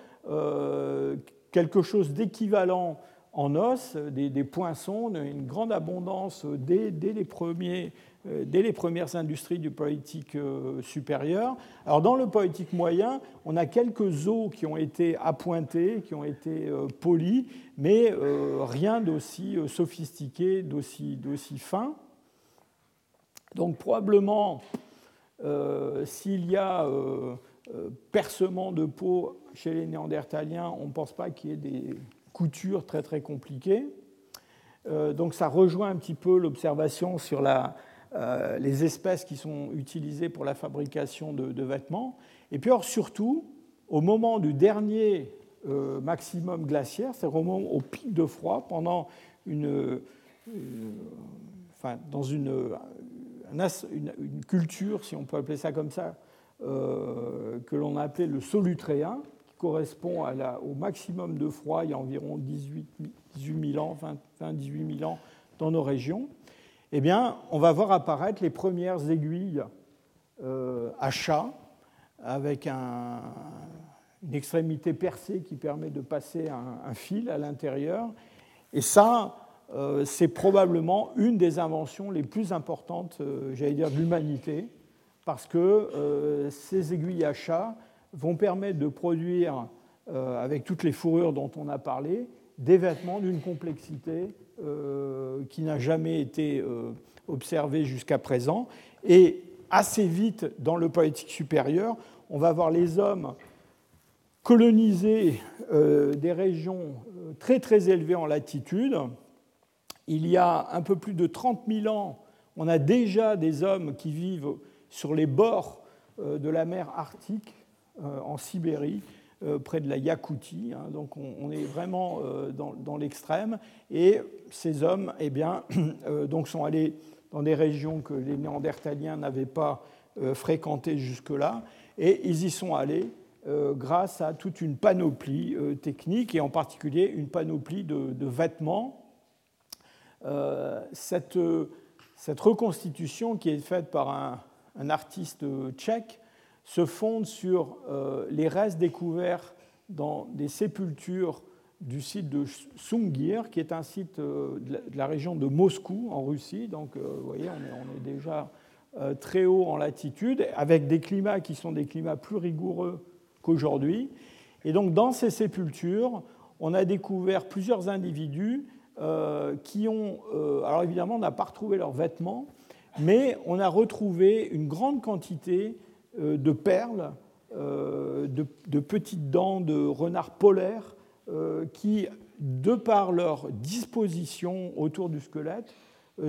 Speaker 2: quelque chose d'équivalent en os, des, poinçons, une grande abondance dès les premiers dès les premières industries du poétique supérieur. Alors dans le poétique moyen, on a quelques os qui ont été appointés, qui ont été polis, mais rien d'aussi sophistiqué, d'aussi fin. Donc probablement, s'il y a percement de peau chez les néandertaliens, on ne pense pas qu'il y ait des coutures très très compliquées. Euh, donc ça rejoint un petit peu l'observation sur la, euh, les espèces qui sont utilisées pour la fabrication de, vêtements. Et puis surtout, au moment du dernier euh, maximum glaciaire, c'est-à-dire au, moment, au pic de froid, pendant une, enfin, dans une, une, culture, si on peut appeler ça comme ça, que l'on a appelé le solutréen, correspond à la, au maximum de froid il y a environ 18, 18 000 ans, 20, 18 000 ans dans nos régions, eh on va voir apparaître les premières aiguilles euh, à chat avec un, une extrémité percée qui permet de passer un, fil à l'intérieur. Et ça, euh, c'est probablement une des inventions les plus importantes, euh, j'allais dire, de l'humanité, parce que ces aiguilles à chat vont permettre de produire, avec toutes les fourrures dont on a parlé, des vêtements d'une complexité qui n'a jamais été euh, observée jusqu'à présent. Et assez vite, dans le poétique supérieur, on va voir les hommes coloniser des régions très très élevées en latitude. Il y a un peu plus de 30 000 ans, on a déjà des hommes qui vivent sur les bords de la mer Arctique euh, en Sibérie, euh, près de la Yakoutie. Hein. donc on, est vraiment euh, dans, l'extrême. Et ces hommes eh bien, [clears throat] donc sont allés dans des régions que les Néandertaliens n'avaient pas fréquentées jusque-là. Et ils y sont allés grâce à toute une panoplie technique, et en particulier une panoplie de, vêtements. cette, reconstitution qui est faite par un artiste tchèque se fonde sur euh, les restes découverts dans des sépultures du site de Sungir, qui est un site euh, de la région de Moscou, en Russie. Donc, euh, vous voyez, on est, déjà très haut en latitude, avec des climats qui sont des climats plus rigoureux qu'aujourd'hui. Et donc, dans ces sépultures, on a découvert plusieurs individus qui ont. alors, évidemment, on n'a pas retrouvé leurs vêtements, mais on a retrouvé une grande quantité de perles, euh, de, petites dents de renard polaire euh, qui, de par leur disposition autour du squelette,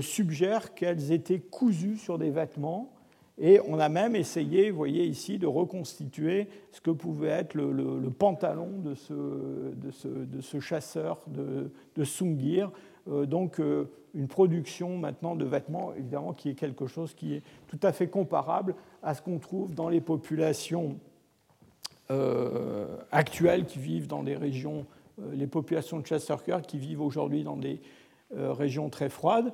Speaker 2: suggèrent qu'elles étaient cousues sur des vêtements. Et on a même essayé, vous voyez ici, de reconstituer ce que pouvait être le, pantalon de ce, chasseur de Sungir. donc une production maintenant de vêtements, évidemment, qui est quelque chose qui est tout à fait comparable à ce qu'on trouve dans les populations euh, actuelles qui vivent dans des régions, euh, les populations de chasseurs-cueilleurs qui vivent aujourd'hui dans des euh, régions très froides.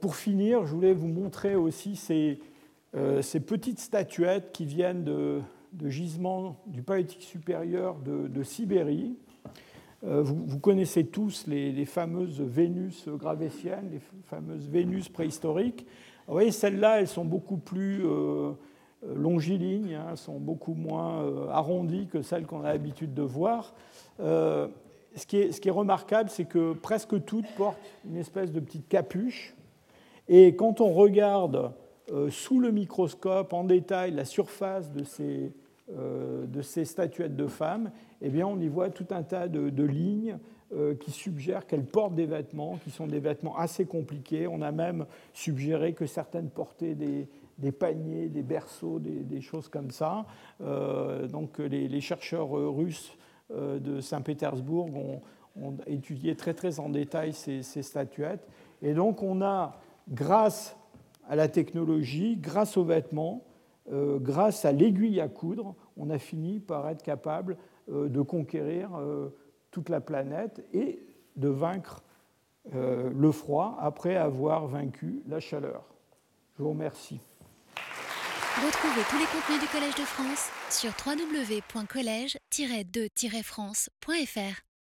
Speaker 2: pour finir, je voulais vous montrer aussi ces, petites statuettes qui viennent de, gisements du Paléolithique supérieur de, Sibérie. Vous, vous, connaissez tous les, les, fameuses Vénus gravétiennes, les fameuses Vénus préhistoriques. Vous voyez, celles-là, elles sont beaucoup plus euh, longilignes, hein, sont beaucoup moins euh, arrondies que celles qu'on a l'habitude de voir. Euh, ce, qui est, remarquable, c'est que presque toutes portent une espèce de petite capuche. Et quand on regarde sous le microscope en détail la surface de ces, statuettes de femmes, eh bien, on y voit tout un tas de, lignes euh, qui suggèrent qu'elles portent des vêtements qui sont des vêtements assez compliqués. On a même suggéré que certaines portaient des, paniers, des berceaux, des, choses comme ça. Euh, donc les, chercheurs russes euh, de Saint-Pétersbourg ont, étudié très très en détail ces, statuettes. Et donc on a, grâce à la technologie, grâce aux vêtements, grâce à l'aiguille à coudre, on a fini par être capable de conquérir toute la planète et de vaincre euh, le froid après avoir vaincu la chaleur. Je vous remercie.
Speaker 1: Retrouvez tous les contenus du Collège de France sur www.colège-2-france.fr.